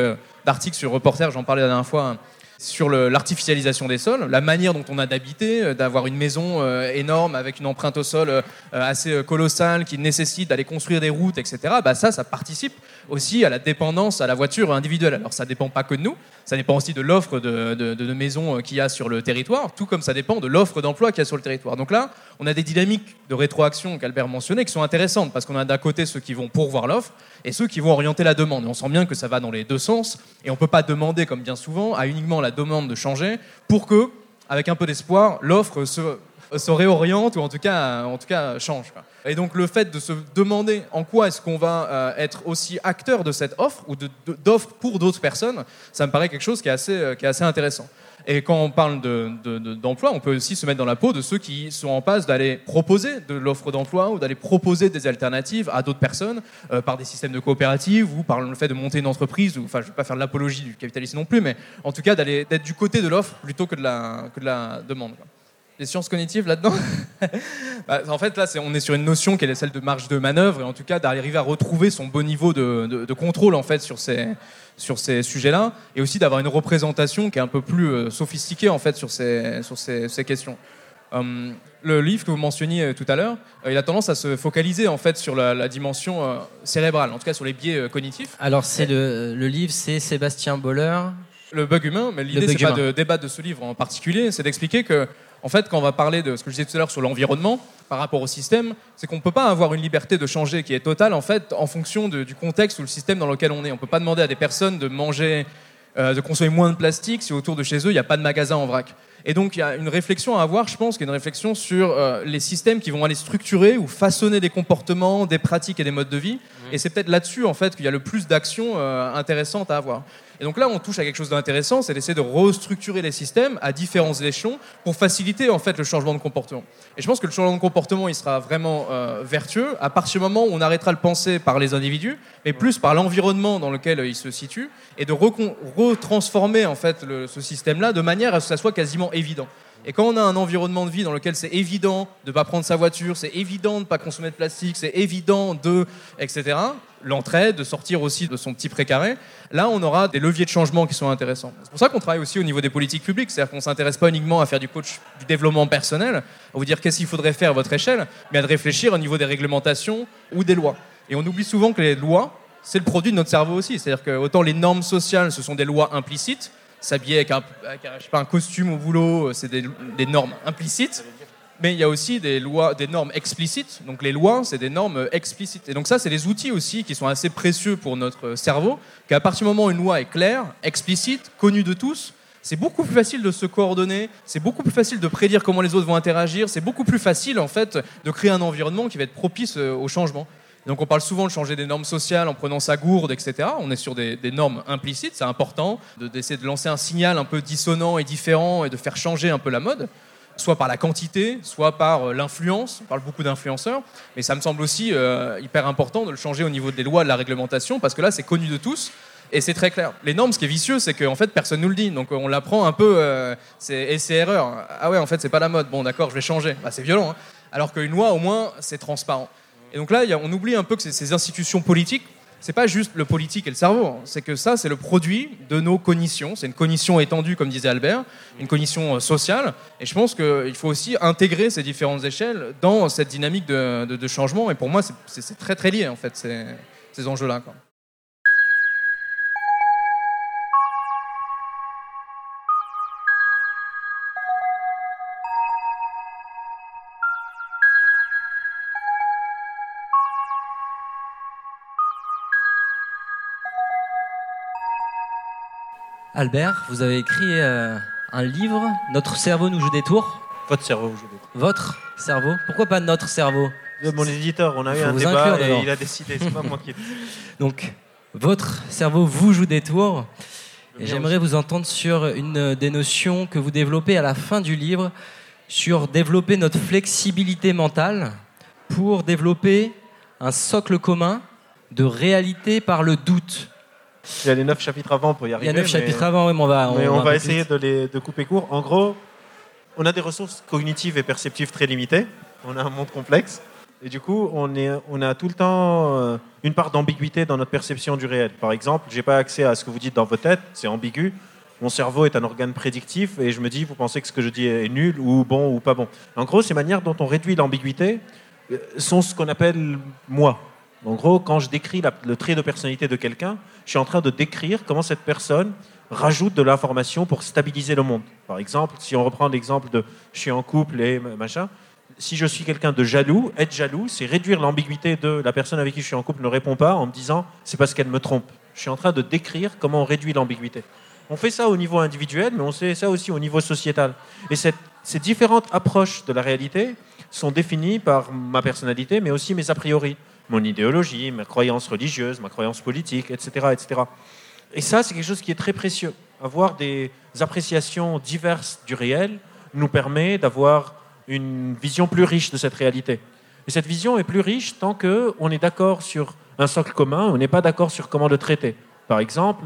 d'articles sur Reporter, j'en parlais la dernière fois sur l'artificialisation des sols, la manière dont on a d'habiter, euh, d'avoir une maison euh, énorme avec une empreinte au sol euh, assez colossale qui nécessite d'aller construire des routes, etc. Bah ça, ça participe aussi à la dépendance à la voiture individuelle. Alors ça ne dépend pas que de nous, ça dépend aussi de l'offre de, maisons qu'il y a sur le territoire, tout comme ça dépend de l'offre d'emploi qu'il y a sur le territoire. Donc là, on a des dynamiques de rétroaction qu'Albert mentionnait qui sont intéressantes parce qu'on a d'un côté ceux qui vont pourvoir l'offre et ceux qui vont orienter la demande. Et on sent bien que ça va dans les deux sens et on ne peut pas demander, comme bien souvent, à uniquement la demande de changer pour que, avec un peu d'espoir, l'offre se, se, réoriente ou en tout cas, en tout cas change. Et donc le fait de se demander en quoi est-ce qu'on va euh, être aussi acteur de cette offre ou d'offre pour d'autres personnes, ça me paraît quelque chose qui est assez, euh, qui est assez intéressant. Et quand on parle d'emploi, de, on peut aussi se mettre dans la peau de ceux qui sont en passe d'aller proposer de l'offre d'emploi ou d'aller proposer des alternatives à d'autres personnes euh, par des systèmes de coopératives ou par le fait de monter une entreprise. Ou, enfin, je ne vais pas faire l'apologie du capitalisme non plus, mais en tout cas d'aller d'être du côté de l'offre plutôt que de la, que de la demande. Les sciences cognitives là-dedans? Bah, En fait, là, on est sur une notion qui est celle de marge de manœuvre et en tout cas d'arriver à retrouver son bon niveau de, de contrôle en fait sur ces sur ces sujets-là, et aussi d'avoir une représentation qui est un peu plus euh, sophistiquée en fait sur ces, sur ces, questions. Hum, le livre que vous mentionniez euh, tout à l'heure, euh, il a tendance à se focaliser en fait sur la, dimension cérébrale, en tout cas sur les biais cognitifs. Alors c'est le, le, livre, c'est Sébastien Boller. Le bug humain, mais l'idée c'est pas de débattre de ce livre en particulier, c'est d'expliquer que en fait, quand on va parler de ce que je disais tout à l'heure sur l'environnement par rapport au système, c'est qu'on ne peut pas avoir une liberté de changer qui est totale en fait en fonction du contexte ou le système dans lequel on est. On ne peut pas demander à des personnes de manger, euh, de consommer moins de plastique si autour de chez eux il n'y a pas de magasin en vrac. Et donc il y a une réflexion à avoir, je pense, qui est une réflexion sur euh, les systèmes qui vont aller structurer ou façonner des comportements, des pratiques et des modes de vie. Mmh. Et c'est peut-être là-dessus en fait qu'il y a le plus d'actions euh, intéressantes à avoir. Et donc là, on touche à quelque chose d'intéressant, c'est d'essayer de restructurer les systèmes à différents échelons pour faciliter en fait le changement de comportement. Et je pense que le changement de comportement, il sera vraiment euh, vertueux à partir du moment où on arrêtera de penser par les individus, mais plus par l'environnement dans lequel il se situe, et de retransformer en fait ce système-là de manière à ce que ça soit quasiment évident. Et quand on a un environnement de vie dans lequel c'est évident de ne pas prendre sa voiture, c'est évident de ne pas consommer de plastique, c'est évident de, etc., l'entraide, de sortir aussi de son petit précaré, là on aura des leviers de changement qui sont intéressants. C'est pour ça qu'on travaille aussi au niveau des politiques publiques, c'est-à-dire qu'on ne s'intéresse pas uniquement à faire du coach du développement personnel, à vous dire qu'est-ce qu'il faudrait faire à votre échelle, mais à de réfléchir au niveau des réglementations ou des lois. Et on oublie souvent que les lois, c'est le produit de notre cerveau aussi, c'est-à-dire que autant les normes sociales, ce sont des lois implicites, s'habiller avec, un, costume au boulot, euh, c'est des, normes implicites. Mais il y a aussi des lois, des normes explicites. Donc les lois, c'est des normes explicites. Et donc ça, c'est des outils aussi qui sont assez précieux pour notre cerveau. Qu'à partir du moment où une loi est claire, explicite, connue de tous, c'est beaucoup plus facile de se coordonner, c'est beaucoup plus facile de prédire comment les autres vont interagir, c'est beaucoup plus facile en fait de créer un environnement qui va être propice euh, au changement. Donc on parle souvent de changer des normes sociales en prenant sa gourde, etc. On est sur des, normes implicites, c'est important d'essayer de lancer un signal un peu dissonant et différent et de faire changer un peu la mode, soit par la quantité, soit par euh, l'influence. On parle beaucoup d'influenceurs, mais ça me semble aussi euh, hyper important de le changer au niveau des lois, de la réglementation, parce que là c'est connu de tous. Et c'est très clair. Les normes, ce qui est vicieux, c'est qu'en fait, personne nous le dit. Donc on l'apprend un peu, euh, c'est erreur. Ah ouais, en fait, c'est pas la mode. Bon, d'accord, je vais changer. Bah, c'est violent. Hein. Alors qu'une loi, au moins, c'est transparent. Et donc là, on oublie un peu que ces institutions politiques, c'est pas juste le politique et le cerveau, hein. c'est que ça, c'est le produit de nos cognitions. C'est une cognition étendue, comme disait Albert, une cognition euh, sociale. Et je pense qu'il faut aussi intégrer ces différentes échelles dans cette dynamique de, changement. Et pour moi, c'est très très lié en fait ces, ces enjeux-là. Albert, vous avez écrit euh, un livre, Notre cerveau nous joue des tours. Votre cerveau joue des tours. Votre cerveau Pourquoi pas notre cerveau? Mon éditeur, on a eu un débat et il a décidé, c'est pas moi qui. Donc, votre cerveau vous joue des tours. Et j'aimerais vous entendre sur une des notions que vous développez à la fin du livre, sur développer notre flexibilité mentale pour développer un socle commun de réalité par le doute. Il y a les neuf chapitres avant pour y arriver. Il y a neuf chapitres avant, oui, mais on va. On, mais on va, essayer de, les, de couper court. En gros, on a des ressources cognitives et perceptives très limitées. On a un monde complexe. Et du coup, on, est, on a tout le temps euh, une part d'ambiguïté dans notre perception du réel. Par exemple, je n'ai pas accès à ce que vous dites dans vos têtes, c'est ambigu. Mon cerveau est un organe prédictif et je me dis, vous pensez que ce que je dis est nul ou bon ou pas bon. En gros, ces manières dont on réduit l'ambiguïté euh, sont ce qu'on appelle moi. En gros, quand je décris le trait de personnalité de quelqu'un, je suis en train de décrire comment cette personne rajoute de l'information pour stabiliser le monde. Par exemple, si on reprend l'exemple de je suis en couple et machin, si je suis quelqu'un de jaloux, être jaloux, c'est réduire l'ambiguïté de la personne avec qui je suis en couple ne répond pas en me disant c'est parce qu'elle me trompe. Je suis en train de décrire comment on réduit l'ambiguïté. On fait ça au niveau individuel, mais on fait ça aussi au niveau sociétal. Et ces différentes approches de la réalité sont définies par ma personnalité, mais aussi mes a priori mon idéologie, ma croyance religieuse, ma croyance politique, etc. etc. Et ça, c'est quelque chose qui est très précieux. Avoir des appréciations diverses du réel nous permet d'avoir une vision plus riche de cette réalité. Et cette vision est plus riche tant qu'on est d'accord sur un socle commun, on n'est pas d'accord sur comment le traiter. Par exemple,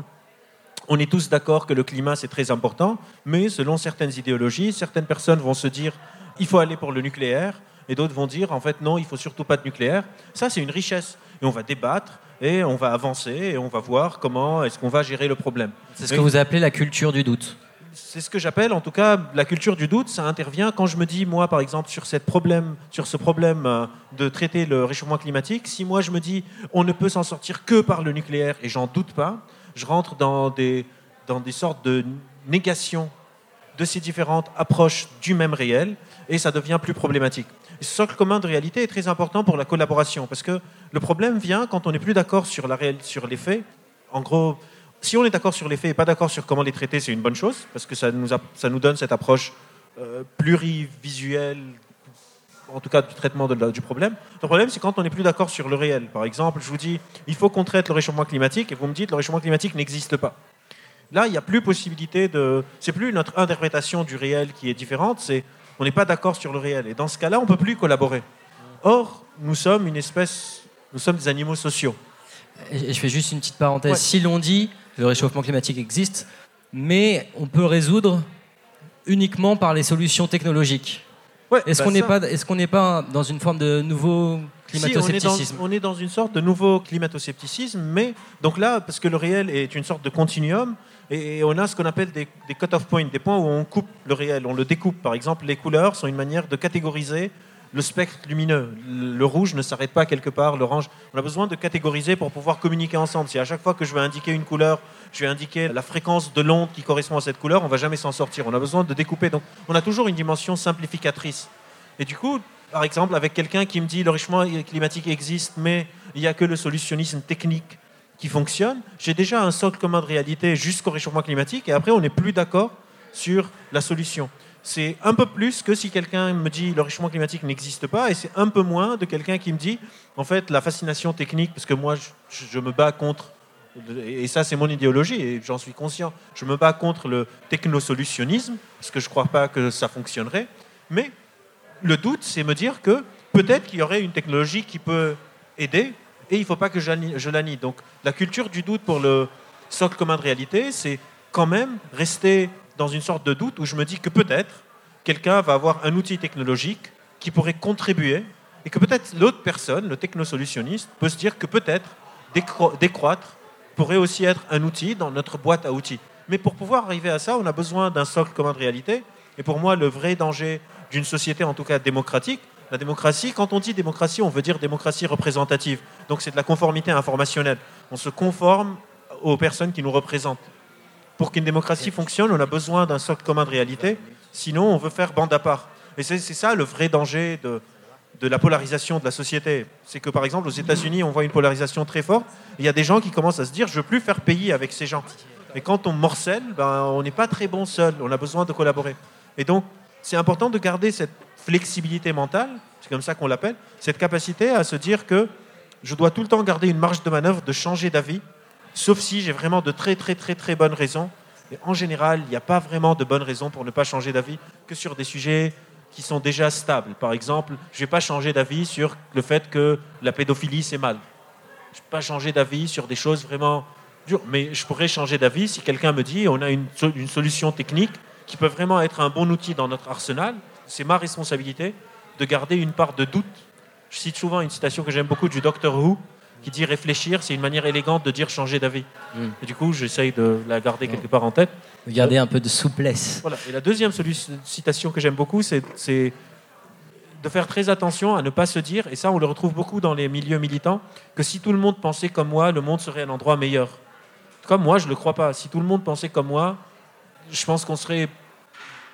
on est tous d'accord que le climat, c'est très important, mais selon certaines idéologies, certaines personnes vont se dire il faut aller pour le nucléaire, et d'autres vont dire en fait non, il faut surtout pas de nucléaire. Ça, c'est une richesse. Et on va débattre et on va avancer et on va voir comment est-ce qu'on va gérer le problème. C'est ce que vous appelez la culture du doute. C'est ce que j'appelle, en tout cas, la culture du doute. Ça intervient quand je me dis, moi, par exemple, sur, cette problème, sur ce problème euh, de traiter le réchauffement climatique, si moi je me dis, on ne peut s'en sortir que par le nucléaire, et j'en doute pas, je rentre dans des, dans des sortes de négation de ces différentes approches du même réel, et ça devient plus problématique. Ce socle commun de réalité est très important pour la collaboration, parce que le problème vient quand on n'est plus d'accord sur, la sur les faits. En gros, si on est d'accord sur les faits et pas d'accord sur comment les traiter, c'est une bonne chose, parce que ça nous, ça nous donne cette approche euh, plurivisuelle, en tout cas du traitement du problème. Le problème, c'est quand on n'est plus d'accord sur le réel. Par exemple, je vous dis, il faut qu'on traite le réchauffement climatique, et vous me dites, le réchauffement climatique n'existe pas. Là, il n'y a plus possibilité de... C'est plus notre interprétation du réel qui est différente, c'est on n'est pas d'accord sur le réel. Et dans ce cas-là, on ne peut plus collaborer. Or, nous sommes une espèce, nous sommes des animaux sociaux. Et je fais juste une petite parenthèse. Si l'on dit que le réchauffement climatique existe, mais on peut résoudre uniquement par les solutions technologiques. est-ce bah qu'on n'est pas, est-ce qu'on n'est pas dans une forme de nouveau climato-scepticisme on, est dans, une sorte de nouveau climato-scepticisme, mais donc là, parce que le réel est une sorte de continuum, et, on a ce qu'on appelle des, des cut-off points, des points où on coupe le réel, on le découpe. Par exemple, les couleurs sont une manière de catégoriser le spectre lumineux. Le rouge ne s'arrête pas quelque part, l'orange. On a besoin de catégoriser pour pouvoir communiquer ensemble. Si à chaque fois que je vais indiquer une couleur, je vais indiquer la fréquence de l'onde qui correspond à cette couleur, on va jamais s'en sortir. On a besoin de découper. Donc, on a toujours une dimension simplificatrice. Et du coup, par exemple, avec quelqu'un qui me dit le réchauffement climatique existe, mais il n'y a que le solutionnisme technique qui fonctionne, j'ai déjà un socle commun de réalité jusqu'au réchauffement climatique, et après on n'est plus d'accord sur la solution. c'est un peu plus que si quelqu'un me dit le réchauffement climatique n'existe pas, et c'est un peu moins de quelqu'un qui me dit, en fait, la fascination technique, parce que moi, je, me bats contre, et ça c'est mon idéologie, et j'en suis conscient, je me bats contre le technosolutionnisme, parce que je ne crois pas que ça fonctionnerait, mais le doute, c'est me dire que peut-être qu'il y aurait une technologie qui peut aider, et il ne faut pas que je la nie. Donc la culture du doute pour le socle commun de réalité, c'est quand même rester dans une sorte de doute où je me dis que peut-être quelqu'un va avoir un outil technologique qui pourrait contribuer et que peut-être l'autre personne, le technosolutionniste, peut se dire que peut-être décroître pourrait aussi être un outil dans notre boîte à outils. Mais pour pouvoir arriver à ça, on a besoin d'un socle commun de réalité. Et pour moi, le vrai danger d'une société, en tout cas démocratique, la démocratie, quand on dit démocratie, on veut dire démocratie représentative. Donc c'est de la conformité informationnelle. On se conforme aux personnes qui nous représentent pour qu'une démocratie fonctionne, on a besoin d'un socle commun de réalité. Sinon, on veut faire bande à part. Et c'est ça le vrai danger de, de la polarisation de la société. C'est que, par exemple, aux États-Unis, on voit une polarisation très forte. Il y a des gens qui commencent à se dire je ne veux plus faire pays avec ces gens. Et quand on morcelle, ben, on n'est pas très bon seul. On a besoin de collaborer. Et donc, c'est important de garder cette flexibilité mentale, c'est comme ça qu'on l'appelle, cette capacité à se dire que je dois tout le temps garder une marge de manœuvre, de changer d'avis, sauf si j'ai vraiment de très très très très bonnes raisons. Et en général, il n'y a pas vraiment de bonnes raisons pour ne pas changer d'avis que sur des sujets qui sont déjà stables. Par exemple, je ne vais pas changer d'avis sur le fait que la pédophilie, c'est mal. Je ne vais pas changer d'avis sur des choses vraiment dures. Mais je pourrais changer d'avis si quelqu'un me dit on a une, une solution technique qui peut vraiment être un bon outil dans notre arsenal. C'est ma responsabilité de garder une part de doute. Je cite souvent une citation que j'aime beaucoup du Docteur Who, qui dit réfléchir, c'est une manière élégante de dire changer d'avis. Hmm. Et du coup, j'essaye de la garder quelque part en tête. De garder un peu de souplesse. Voilà. Et la deuxième citation que j'aime beaucoup, c'est de faire très attention à ne pas se dire, et ça on le retrouve beaucoup dans les milieux militants, que si tout le monde pensait comme moi, le monde serait un endroit meilleur. Comme moi, je ne le crois pas. Si tout le monde pensait comme moi, je pense qu'on serait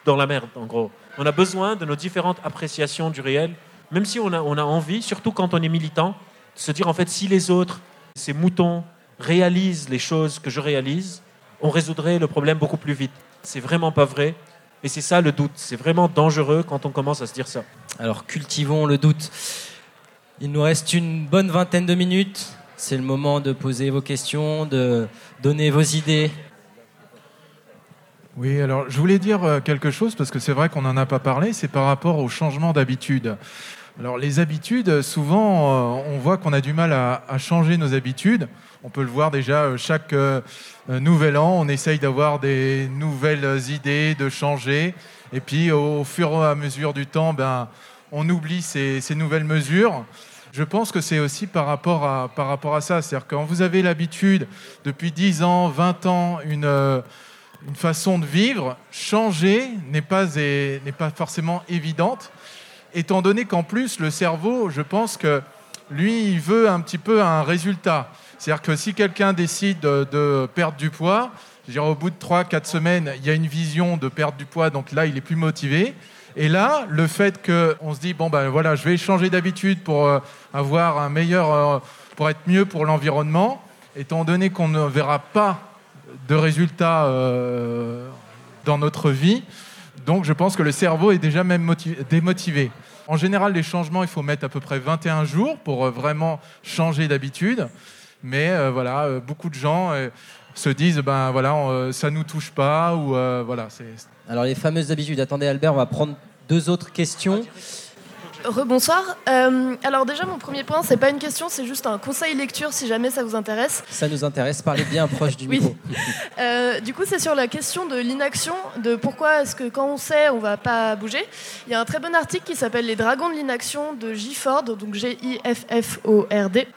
dans la merde, en gros. On a besoin de nos différentes appréciations du réel, même si on a, on a envie, surtout quand on est militant, se dire en fait si les autres, ces moutons, réalisent les choses que je réalise, on résoudrait le problème beaucoup plus vite. C'est vraiment pas vrai. Et c'est ça le doute. C'est vraiment dangereux quand on commence à se dire ça. Alors cultivons le doute. Il nous reste une bonne vingtaine de minutes. C'est le moment de poser vos questions, de donner vos idées. Oui, alors je voulais dire euh, quelque chose parce que c'est vrai qu'on n'en a pas parlé, c'est par rapport au changement d'habitude. Alors les habitudes, souvent, euh, on voit qu'on a du mal à, changer nos habitudes. On peut le voir déjà euh, chaque euh, nouvel an, on essaye d'avoir des nouvelles idées, de changer. Et puis au fur et à mesure du temps, ben, on oublie ces, nouvelles mesures. Je pense que c'est aussi par rapport à, par rapport à ça. C'est-à-dire quand vous avez l'habitude, depuis 10 ans, 20 ans, une, une façon de vivre, changer n'est pas, pas forcément évidente étant donné qu'en plus, le cerveau, je pense que lui, il veut un petit peu un résultat. C'est-à-dire que si quelqu'un décide de, perdre du poids, au bout de 3-4 semaines, il y a une vision de perdre du poids, donc là, il est plus motivé. Et là, le fait qu'on se dit, bon, ben voilà, je vais changer d'habitude pour euh, avoir un meilleur, euh, pour être mieux pour l'environnement, étant donné qu'on ne verra pas de résultats euh, dans notre vie, donc je pense que le cerveau est déjà même démotivé. En général, les changements, il faut mettre à peu près 21 jours pour euh, vraiment changer d'habitude. Mais euh, voilà, beaucoup de gens se disent, ben voilà, ça nous touche pas ou voilà. Alors les fameuses habitudes. Attendez, Albert, on va prendre deux autres questions. Rebonsoir. Euh, alors déjà, mon premier point, c'est pas une question, c'est juste un conseil lecture si jamais ça vous intéresse. Ça nous intéresse, parlez bien proche du micro. Euh, du coup, c'est sur la question de l'inaction, de pourquoi est-ce que quand on sait, on va pas bouger. Il y a un très bon article qui s'appelle Les dragons de l'inaction de Gifford, donc G-I-F-F-O-R-D,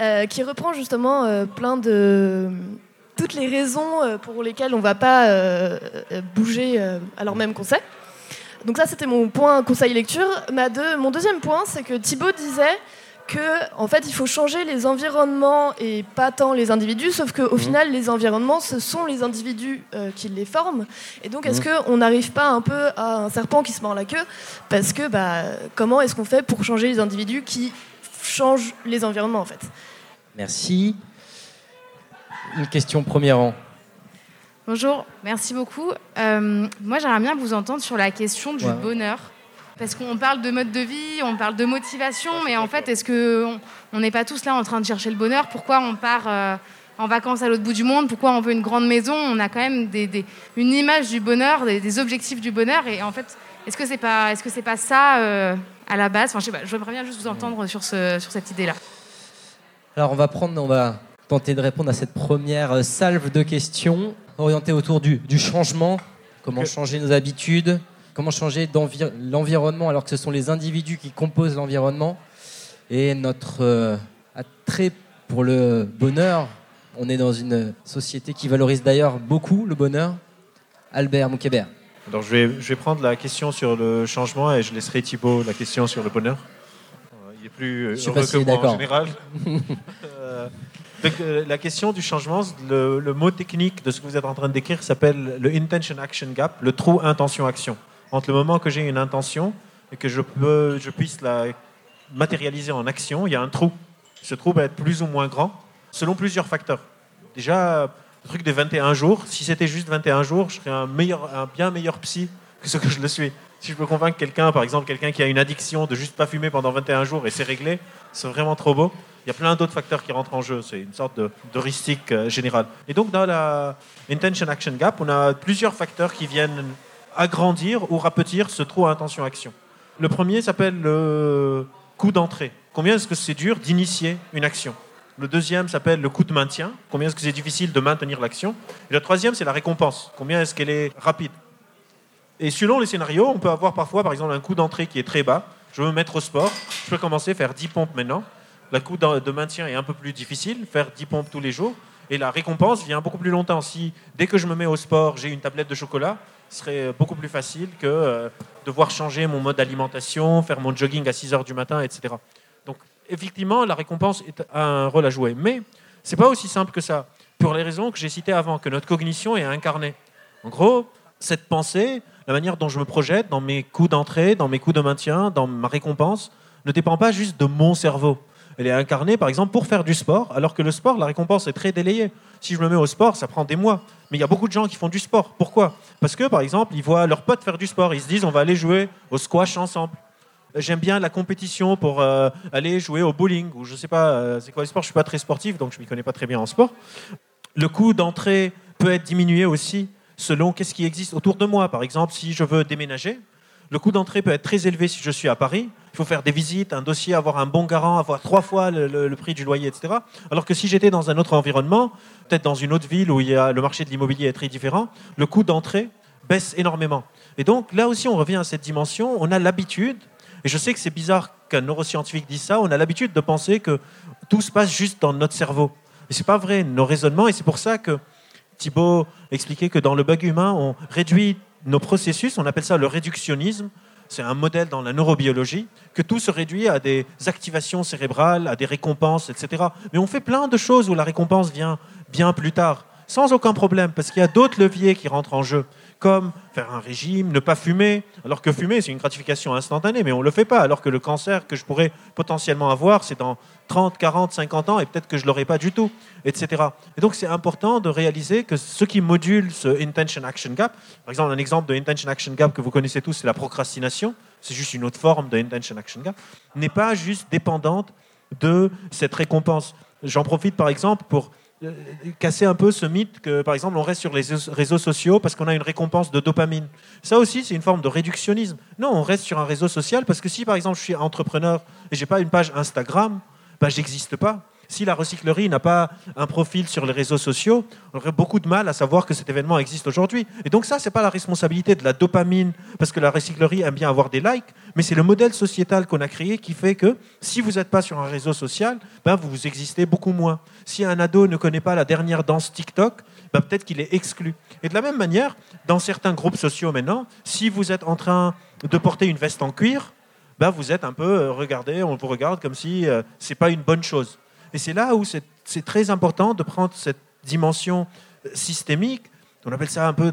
euh, qui reprend justement plein de toutes les raisons pour lesquelles on va pas bouger alors même qu'on sait. Donc ça, c'était mon point conseil lecture. mon deuxième point, c'est que Thibaut disait que en fait, il faut changer les environnements et pas tant les individus, sauf qu'au mmh. final, les environnements, ce sont les individus euh, qui les forment. Et donc, est-ce mmh. qu'on n'arrive pas un peu à un serpent qui se mord la queue Parce que bah, comment est-ce qu'on fait pour changer les individus qui changent les environnements, en fait? Merci. Une question premier rang. Bonjour, merci beaucoup. Euh, moi, j'aimerais bien vous entendre sur la question du bonheur. Parce qu'on parle de mode de vie, on parle de motivation, mais en fait, est-ce qu'on n'est pas tous là en train de chercher le bonheur? Pourquoi on part euh, en vacances à l'autre bout du monde? Pourquoi on veut une grande maison? On a quand même des, une image du bonheur, des, objectifs du bonheur. Et en fait, est-ce que c'est pas, est-ce que c'est pas ça euh, à la base? Enfin, Je sais pas. Je voudrais bien juste vous entendre sur, ce, sur cette idée-là. Alors, on va prendre, on va tenter de répondre à cette première salve de questions orientées autour du, du changement. Comment changer nos habitudes comment changer l'environnement alors que ce sont les individus qui composent l'environnement. Et notre euh, attrait pour le bonheur, on est dans une société qui valorise d'ailleurs beaucoup le bonheur. Albert Moukébert. Alors je vais, je vais prendre la question sur le changement et je laisserai Thibault la question sur le bonheur. Euh, il est plus je heureux que moi en général. Euh, la question du changement, le, mot technique de ce que vous êtes en train décrire s'appelle le intention action gap, le trou intention action entre le moment que j'ai une intention et que je puisse la matérialiser en action, il y a un trou. Ce trou va être plus ou moins grand selon plusieurs facteurs. Déjà, le truc des 21 jours, si c'était juste 21 jours, je serais un, meilleur, un bien meilleur psy que ce que je le suis. Si je peux convaincre quelqu'un, par exemple quelqu'un qui a une addiction de juste pas fumer pendant 21 jours et c'est réglé, c'est vraiment trop beau. Il y a plein d'autres facteurs qui rentrent en jeu. C'est une sorte de d'heuristique euh, générale. Et donc dans la Intention Action Gap, on a plusieurs facteurs qui viennent agrandir ou rapetir ce trou à intention-action. Le premier s'appelle le coût d'entrée. Combien est-ce que c'est dur d'initier une action? Le deuxième s'appelle le coût de maintien. Combien est-ce que c'est difficile de maintenir l'action? Et le troisième, c'est la récompense. Combien est-ce qu'elle est rapide? Et selon les scénarios, on peut avoir parfois, par exemple, un coût d'entrée qui est très bas. Je veux me mettre au sport. Je peux commencer à faire 10 pompes maintenant. Le coût de maintien est un peu plus difficile, faire 10 pompes tous les jours. Et la récompense vient beaucoup plus longtemps. Si dès que je me mets au sport, j'ai une tablette de chocolat, serait beaucoup plus facile que euh, devoir changer mon mode d'alimentation, faire mon jogging à 6 heures du matin, etc. Donc, effectivement, la récompense a un rôle à jouer. Mais ce n'est pas aussi simple que ça, pour les raisons que j'ai citées avant, que notre cognition est incarnée. En gros, cette pensée, la manière dont je me projette dans mes coups d'entrée, dans mes coups de maintien, dans ma récompense, ne dépend pas juste de mon cerveau. Elle est incarnée, par exemple, pour faire du sport, alors que le sport, la récompense est très délayée. Si je me mets au sport, ça prend des mois. Mais il y a beaucoup de gens qui font du sport. Pourquoi? Parce que, par exemple, ils voient leurs potes faire du sport. Ils se disent, on va aller jouer au squash ensemble. J'aime bien la compétition pour euh, aller jouer au bowling ou je sais pas, euh, c'est quoi le sport? Je suis pas très sportif, donc je m'y connais pas très bien en sport. Le coût d'entrée peut être diminué aussi selon qu'est-ce qui existe autour de moi. Par exemple, si je veux déménager, le coût d'entrée peut être très élevé si je suis à Paris. Il faut faire des visites, un dossier, avoir un bon garant, avoir trois fois le, prix du loyer, etc. Alors que si j'étais dans un autre environnement, peut-être dans une autre ville où il y a, le marché de l'immobilier est très différent, le coût d'entrée baisse énormément. Et donc là aussi, on revient à cette dimension. On a l'habitude, et je sais que c'est bizarre qu'un neuroscientifique dise ça, on a l'habitude de penser que tout se passe juste dans notre cerveau. Mais ce n'est pas vrai. Nos raisonnements, et c'est pour ça que Thibault expliquait que dans le bug humain, on réduit nos processus, on appelle ça le réductionnisme, c'est un modèle dans la neurobiologie, que tout se réduit à des activations cérébrales, à des récompenses, etc. Mais on fait plein de choses où la récompense vient bien plus tard, sans aucun problème, parce qu'il y a d'autres leviers qui rentrent en jeu comme faire un régime, ne pas fumer, alors que fumer, c'est une gratification instantanée, mais on ne le fait pas, alors que le cancer que je pourrais potentiellement avoir, c'est dans 30, 40, 50 ans, et peut-être que je ne l'aurai pas du tout, etc. Et donc c'est important de réaliser que ce qui module ce intention action gap, par exemple un exemple de intention action gap que vous connaissez tous, c'est la procrastination, c'est juste une autre forme de intention action gap, n'est pas juste dépendante de cette récompense. J'en profite par exemple pour euh, casser un peu ce mythe que, par exemple, on reste sur les réseaux sociaux parce qu'on a une récompense de dopamine. Ça aussi, c'est une forme de réductionnisme. Non, on reste sur un réseau social parce que si, par exemple, je suis entrepreneur et j'ai pas une page Instagram, ben, j'existe pas. Si la recyclerie n'a pas un profil sur les réseaux sociaux, on aurait beaucoup de mal à savoir que cet événement existe aujourd'hui. Et donc ça, ce n'est pas la responsabilité de la dopamine, parce que la recyclerie aime bien avoir des likes, mais c'est le modèle sociétal qu'on a créé qui fait que si vous n'êtes pas sur un réseau social, ben vous existez beaucoup moins. Si un ado ne connaît pas la dernière danse TikTok, ben peut-être qu'il est exclu. Et de la même manière, dans certains groupes sociaux maintenant, si vous êtes en train de porter une veste en cuir, ben vous êtes un peu euh, regardé, on vous regarde comme si euh, ce n'est pas une bonne chose. Et c'est là où c'est très important de prendre cette dimension euh, systémique, on appelle ça un peu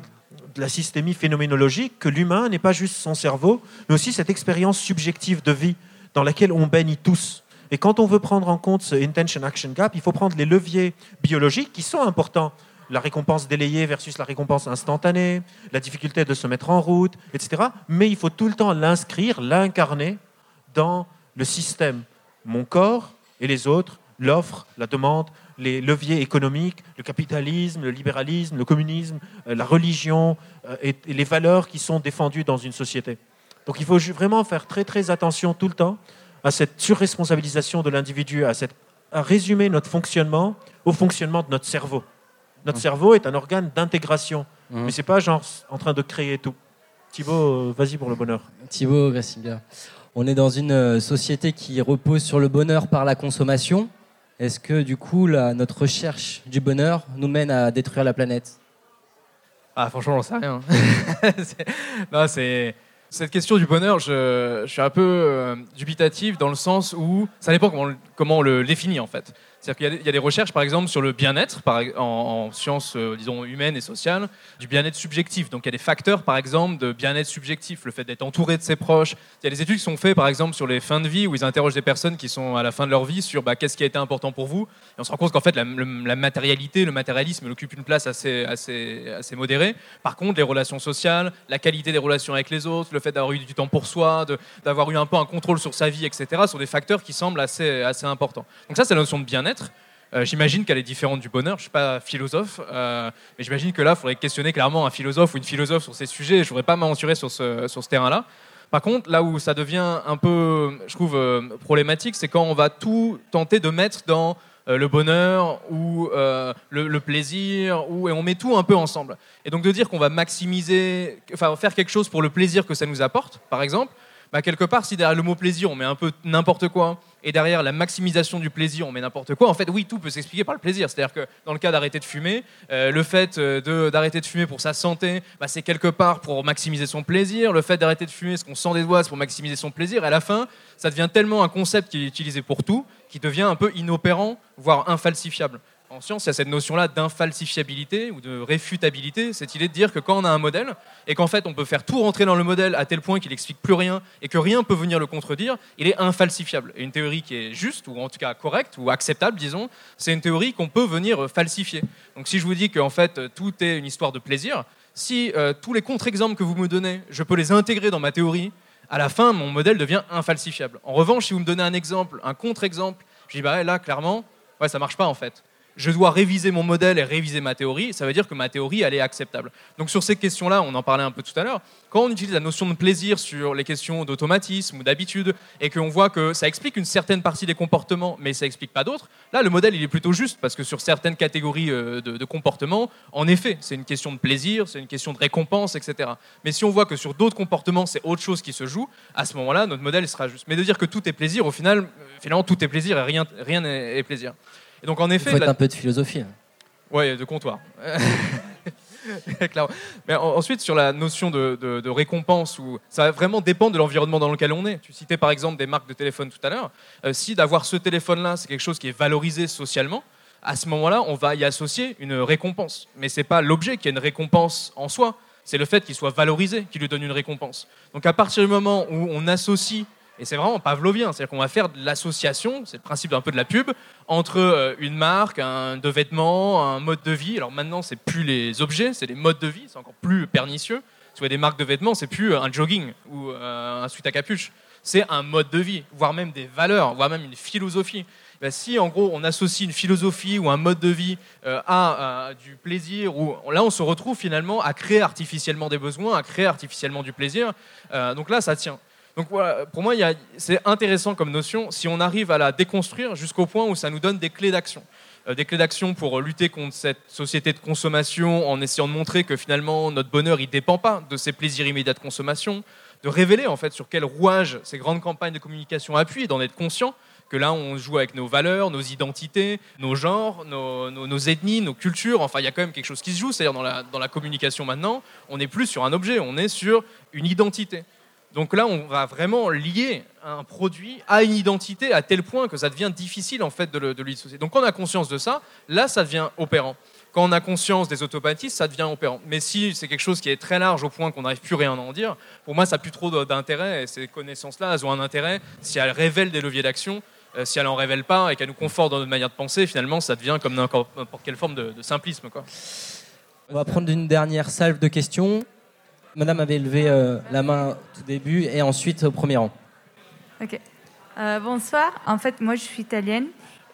de la systémie phénoménologique, que l'humain n'est pas juste son cerveau, mais aussi cette expérience subjective de vie dans laquelle on baigne tous. Et quand on veut prendre en compte ce intention action gap, il faut prendre les leviers biologiques qui sont importants. La récompense délayée versus la récompense instantanée, la difficulté de se mettre en route, etc. Mais il faut tout le temps l'inscrire, l'incarner dans le système. Mon corps et les autres, l'offre, la demande, les leviers économiques, le capitalisme, le libéralisme, le communisme, euh, la religion euh, et, les valeurs qui sont défendues dans une société. Donc il faut vraiment faire très très attention tout le temps à cette surresponsabilisation de l'individu, à, à résumer notre fonctionnement au fonctionnement de notre cerveau. Notre mmh. cerveau est un organe d'intégration, mmh. mais c'est pas genre en train de créer tout. Thibaut, euh, vas-y pour le bonheur. Thibaut Grassinger. On est dans une société qui repose sur le bonheur par la consommation. Est-ce que du coup, notre recherche du bonheur nous mène à détruire la planète? Ah, franchement, j'en sais rien. non, c'est cette question du bonheur, je, suis un peu euh, dubitatif dans le sens où ça dépend comment, comment on le définit en fait. C'est-à-dire qu'il y, a des recherches, par exemple, sur le bien-être, en, en, sciences, euh, disons, humaines et sociales, du bien-être subjectif. Donc il y a des facteurs, par exemple, de bien-être subjectif, le fait d'être entouré de ses proches. Il y a des études qui sont faites, par exemple, sur les fins de vie, où ils interrogent des personnes qui sont à la fin de leur vie sur bah, qu'est-ce qui a été important pour vous. Et on se rend compte qu'en fait, la, matérialité, le matérialisme, occupe une place assez, modérée. Par contre, les relations sociales, la qualité des relations avec les autres, le fait d'avoir eu du temps pour soi, d'avoir eu un peu un contrôle sur sa vie, etc., sont des facteurs qui semblent assez importants. Donc ça, c'est la notion de bien-être. Euh, j'imagine qu'elle est différente du bonheur. Je ne suis pas philosophe, euh, mais j'imagine que là, il faudrait questionner clairement un philosophe ou une philosophe sur ces sujets. Je ne voudrais pas m'aventurer sur ce, terrain-là. Par contre, là où ça devient un peu, je trouve, euh, problématique, c'est quand on va tout tenter de mettre dans le bonheur ou le, plaisir, ou, et on met tout un peu ensemble. Et donc de dire qu'on va maximiser, enfin faire quelque chose pour le plaisir que ça nous apporte, par exemple, bah, quelque part, si derrière le mot plaisir, on met un peu n'importe quoi, et derrière la maximisation du plaisir, on met n'importe quoi. En fait, oui, tout peut s'expliquer par le plaisir. C'est-à-dire que dans le cas d'arrêter de fumer, euh, le fait euh, d'arrêter de, fumer pour sa santé, bah, c'est quelque part pour maximiser son plaisir. Le fait d'arrêter de fumer, ce qu'on sent des doigts, c'est pour maximiser son plaisir. Et à la fin, ça devient tellement un concept qui est utilisé pour tout, qui devient un peu inopérant, voire infalsifiable en science, il y a cette notion-là d'infalsifiabilité ou de réfutabilité, cette idée de dire que quand on a un modèle et qu'en fait on peut faire tout rentrer dans le modèle à tel point qu'il n'explique plus rien et que rien peut venir le contredire, il est infalsifiable. Et une théorie qui est juste, ou en tout cas correcte, ou acceptable, disons, c'est une théorie qu'on peut venir falsifier. Donc si je vous dis qu'en fait tout est une histoire de plaisir, si euh, tous les contre-exemples que vous me donnez, je peux les intégrer dans ma théorie, à la fin, mon modèle devient infalsifiable. En revanche, si vous me donnez un exemple, un contre-exemple, je dis, bah là, clairement, ouais, ça marche pas en fait je dois réviser mon modèle et réviser ma théorie, ça veut dire que ma théorie, elle est acceptable. Donc sur ces questions-là, on en parlait un peu tout à l'heure, quand on utilise la notion de plaisir sur les questions d'automatisme ou d'habitude, et qu'on voit que ça explique une certaine partie des comportements, mais ça explique pas d'autres, là, le modèle, il est plutôt juste, parce que sur certaines catégories euh, de, comportements, en effet, c'est une question de plaisir, c'est une question de récompense, etc. Mais si on voit que sur d'autres comportements, c'est autre chose qui se joue, à ce moment-là, notre modèle sera juste. Mais de dire que tout est plaisir, au final, euh, finalement, tout est plaisir et rien rien plaisir donc en effet, il faut être un peu de philosophie. Hein. Ouais, de comptoir. Mais ensuite, sur la notion de, récompense, où ça va vraiment dépendre de l'environnement dans lequel on est. Tu citais par exemple des marques de téléphone tout à l'heure. Euh, si d'avoir ce téléphone-là, c'est quelque chose qui est valorisé socialement, à ce moment-là, on va y associer une récompense. Mais ce n'est pas l'objet qui a une récompense en soi, c'est le fait qu'il soit valorisé qui lui donne une récompense. Donc à partir du moment où on associe et c'est vraiment pavlovien, c'est-à-dire qu'on va faire de l'association, c'est le principe un peu de la pub, entre euh, une marque, un de vêtements, un mode de vie. Alors maintenant, c'est plus les objets, c'est les modes de vie, c'est encore plus pernicieux. Vous avez des marques de vêtements, c'est plus un jogging ou euh, un suite à capuche. C'est un mode de vie, voire même des valeurs, voire même une philosophie. Ben, si en gros on associe une philosophie ou un mode de vie euh, à, du plaisir, ou là on se retrouve finalement à créer artificiellement des besoins, à créer artificiellement du plaisir. donc là ça tient. Donc voilà, pour moi, c'est intéressant comme notion si on arrive à la déconstruire jusqu'au point où ça nous donne des clés d'action. Euh, des clés d'action pour lutter contre cette société de consommation en essayant de montrer que finalement notre bonheur il dépend pas de ces plaisirs immédiats de consommation, de révéler en fait sur quel rouage ces grandes campagnes de communication appuient, d'en être conscient que là on joue avec nos valeurs, nos identités, nos genres, nos, ethnies, nos cultures. Enfin, il y a quand même quelque chose qui se joue. C'est-à-dire dans la communication maintenant, on n'est plus sur un objet, on est sur une identité. Donc là, on va vraiment lier un produit à une identité à tel point que ça devient difficile en fait de, le, lui dissocier. Donc quand on a conscience de ça, là, ça devient opérant. Quand on a conscience des automatismes, ça devient opérant. Mais si c'est quelque chose qui est très large au point qu'on n'arrive plus rien à en dire, pour moi, ça n'a plus trop d'intérêt. Et ces connaissances-là, elles ont un intérêt si elles révèlent des leviers d'action euh, si elle en révèle pas et qu'elle nous conforte dans notre manière de penser, finalement, ça devient comme n'importe quelle forme de, simplisme. On va prendre une dernière salve de questions. Madame avait levé euh, la main tout début et ensuite au premier rang. Ok. Euh, bonsoir. En fait, moi, je suis italienne.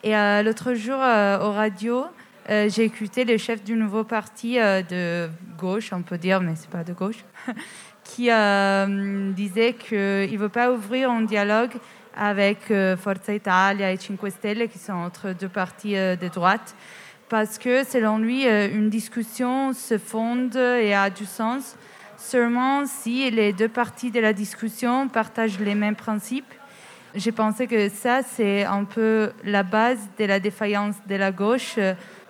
Et l'autre jour, au radio, j'ai écouté le chef du nouveau parti de gauche, on peut dire, mais c'est pas de gauche, qui disait qu'il ne veut pas ouvrir un dialogue avec euh, Forza Italia et Cinque Stelle, qui sont entre deux partis euh, de droite, parce que selon lui, euh, une discussion se fonde et a du sens seulement si les deux parties de la discussion partagent les mêmes principes. J'ai pensé que ça, c'est un peu la base de la défaillance de la gauche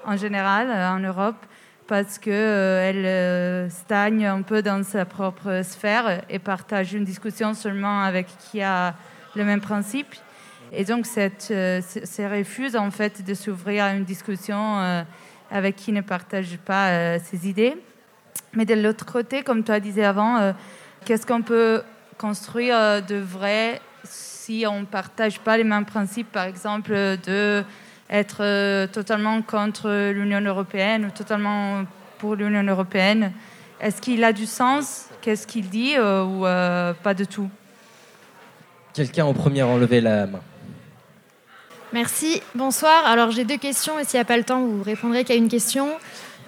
en général en Europe, parce qu'elle stagne un peu dans sa propre sphère et partage une discussion seulement avec qui a le même principe. Et donc, cette, euh, refuse en fait de s'ouvrir à une discussion euh, avec qui ne partage pas euh, ses idées. Mais de l'autre côté, comme tu as dit avant, qu'est-ce qu'on peut construire de vrai si on ne partage pas les mêmes principes, par exemple, de être totalement contre l'Union européenne ou totalement pour l'Union européenne? Est-ce qu'il a du sens? Qu'est-ce qu'il dit ou pas du tout? Quelqu'un au premier a levé la main. Merci. Bonsoir. Alors j'ai deux questions et s'il n'y a pas le temps, vous répondrez qu'à une question.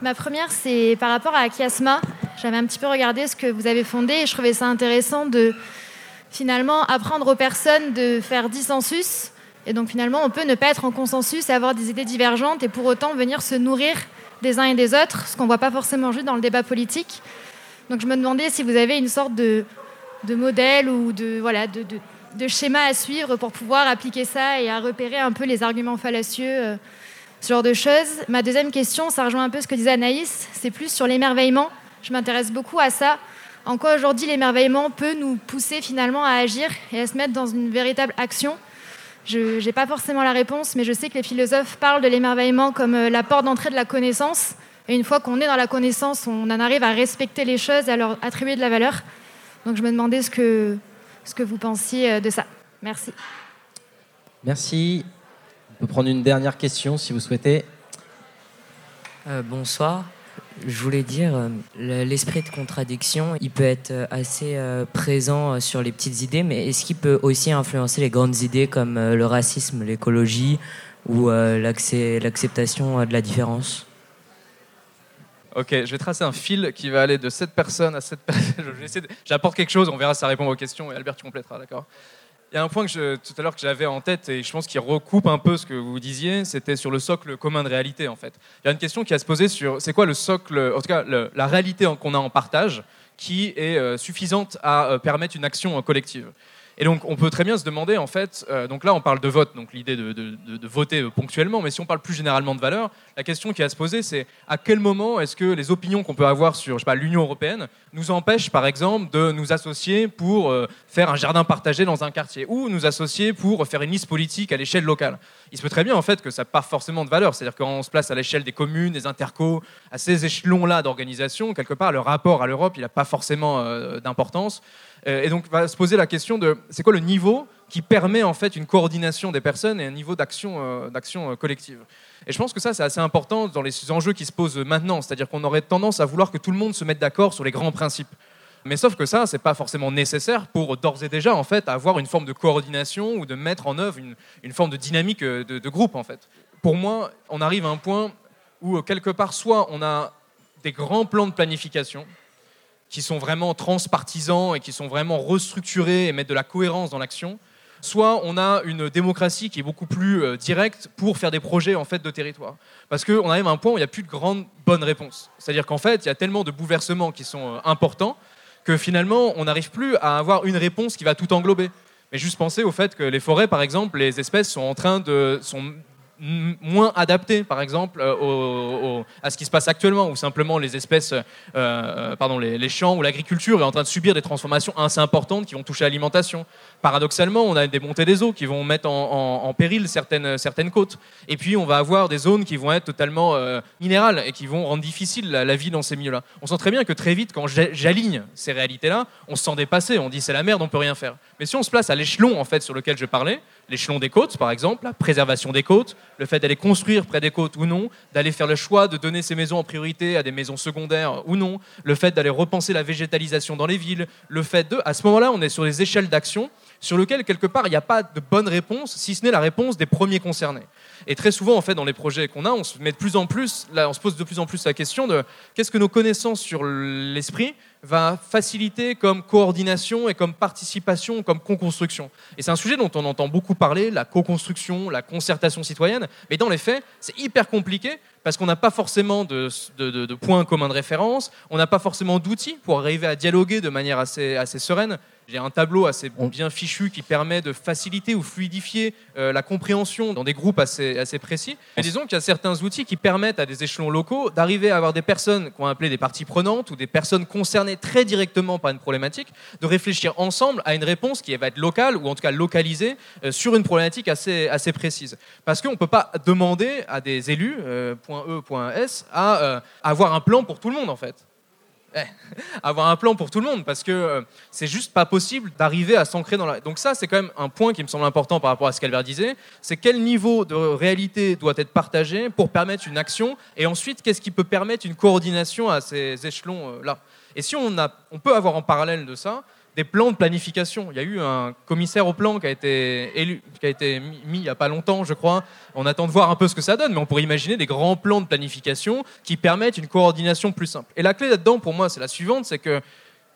Ma première, c'est par rapport à Kiasma. J'avais un petit peu regardé ce que vous avez fondé et je trouvais ça intéressant de finalement apprendre aux personnes de faire dissensus. Et donc finalement, on peut ne pas être en consensus et avoir des idées divergentes et pour autant venir se nourrir des uns et des autres, ce qu'on ne voit pas forcément juste dans le débat politique. Donc je me demandais si vous avez une sorte de, modèle ou de de schéma à suivre pour pouvoir appliquer ça et à repérer un peu les arguments fallacieux, euh, ce genre de choses. Ma deuxième question, ça rejoint un peu ce que disait Anaïs, c'est plus sur l'émerveillement. Je m'intéresse beaucoup à ça. En quoi aujourd'hui l'émerveillement peut nous pousser finalement à agir et à se mettre dans une véritable action? Je n'ai pas forcément la réponse, mais je sais que les philosophes parlent de l'émerveillement comme euh, la porte d'entrée de la connaissance. Et une fois qu'on est dans la connaissance, on en arrive à respecter les choses et à leur attribuer de la valeur. Donc je me demandais ce que ce que vous pensiez euh, de ça. Merci. Merci. Peut prendre une dernière question si vous souhaitez. Euh, bonsoir. Je voulais dire, euh, l'esprit de contradiction, il peut être assez présent sur les petites idées, mais est-ce qu'il peut aussi influencer les grandes idées comme le racisme, l'écologie ou l'acceptation de la différence? Ok, je vais tracer un fil qui va aller de cette personne à cette personne. J'apporte quelque chose, on verra si ça répond aux questions et Albert, tu compléteras, d'accord? Y a un point que tout à l'heure que j'avais en tête et je pense qu'il recoupe un peu ce que vous disiez, c'était sur le socle commun de réalité en fait. Il y a une question qui a se poser sur c'est quoi le socle, en tout cas la réalité qu'on a en partage qui est euh, suffisante à euh, permettre une action collective? Et donc, on peut très bien se demander, en fait, euh, donc là, on parle de vote, donc l'idée de, voter euh, ponctuellement, mais si on parle plus généralement de valeur, la question qui a à se poser, c'est à quel moment est-ce que les opinions qu'on peut avoir sur l'Union européenne nous empêchent, par exemple, de nous associer pour euh, faire un jardin partagé dans un quartier, ou nous associer pour faire une liste politique à l'échelle locale? Il se peut très bien, en fait, que ça pas forcément de valeur, c'est-à-dire quand on se place à l'échelle des communes, des intercos, à ces échelons-là d'organisation, quelque part, le rapport à l'Europe, il n'a pas forcément d'importance. Euh, et donc, va se poser la question de c'est quoi le niveau qui permet en fait une coordination des personnes et un niveau d'action euh, euh, collective? Et je pense que ça, c'est assez important dans les enjeux qui se posent maintenant. C'est-à-dire qu'on aurait tendance à vouloir que tout le monde se mette d'accord sur les grands principes. Mais sauf que ça, c'est pas forcément nécessaire pour d'ores et déjà en fait avoir une forme de coordination ou de mettre en œuvre une, une forme de dynamique de, de, groupe en fait. Pour moi, on arrive à un point où quelque part, soit on a des grands plans de planification, qui sont vraiment transpartisans et qui sont vraiment restructurés et mettent de la cohérence dans l'action, soit on a une démocratie qui est beaucoup plus euh, directe pour faire des projets en fait de territoire. Parce qu'on arrive à un point où il n'y a plus de grandes bonnes réponses. C'est-à-dire qu'en fait, il y a tellement de bouleversements qui sont euh, importants que finalement, on n'arrive plus à avoir une réponse qui va tout englober. Mais juste penser au fait que les forêts, par exemple, les espèces sont en train de sont moins adapté, par exemple, euh, à ce qui se passe actuellement, où simplement les espèces, euh, euh, pardon, les, champs ou l'agriculture est en train de subir des transformations assez importantes qui vont toucher l'alimentation. Paradoxalement, on a des montées des eaux qui vont mettre en, péril certaines, certaines côtes. Et puis, on va avoir des zones qui vont être totalement minérales et qui vont rendre difficile la, vie dans ces milieux-là. On sent très bien que très vite, quand j'aligne ces réalités-là, on se sent dépassé, on dit c'est la merde, on peut rien faire. Mais si on se place à l'échelon en fait sur lequel je parlais, l'échelon des côtes, par exemple, la préservation des côtes, le fait d'aller construire près des côtes ou non, d'aller faire le choix de donner ces maisons en priorité à des maisons secondaires ou non, le fait d'aller repenser la végétalisation dans les villes, le fait de... À ce moment-là, on est sur des échelles d'action sur lesquelles, quelque part, il n'y a pas de bonne réponse, si ce n'est la réponse des premiers concernés. Et très souvent, en fait, dans les projets qu'on a, on se met de plus en plus, on se pose de plus en plus la question de qu'est-ce que nos connaissances sur l'esprit va faciliter comme coordination et comme participation, comme co-construction. Et c'est un sujet dont on entend beaucoup parler, la co-construction, la concertation citoyenne, mais dans les faits, c'est hyper compliqué parce qu'on n'a pas forcément de, points communs de référence, on n'a pas forcément d'outils pour arriver à dialoguer de manière assez sereine. J'ai un tableau assez bien fichu qui permet de faciliter ou fluidifier euh, la compréhension dans des groupes assez, assez précis. Mais disons qu'il y a certains outils qui permettent à des échelons locaux d'arriver à avoir des personnes qu'on appelé des parties prenantes ou des personnes concernées très directement par une problématique, de réfléchir ensemble à une réponse qui va être locale ou en tout cas localisée euh, sur une problématique assez, assez précise. Parce qu'on ne peut pas demander à des élus, euh, point E, point S, à avoir un plan pour tout le monde en fait. Eh, avoir un plan pour tout le monde parce que euh, c'est juste pas possible d'arriver à s'ancrer dans la. Donc ça, c'est quand même un point qui me semble important par rapport à ce qu'Albert disait. C'est quel niveau de réalité doit être partagé pour permettre une action et ensuite qu'est-ce qui peut permettre une coordination à ces échelons euh. Et si on a, on peut avoir en parallèle de ça des plans de planification. Il y a eu un commissaire au plan qui a été, élu, qui a été mis, il n'y a pas longtemps, je crois. On attend de voir un peu ce que ça donne, mais on pourrait imaginer des grands plans de planification qui permettent une coordination plus simple. Et la clé là-dedans, pour moi, c'est la suivante, c'est que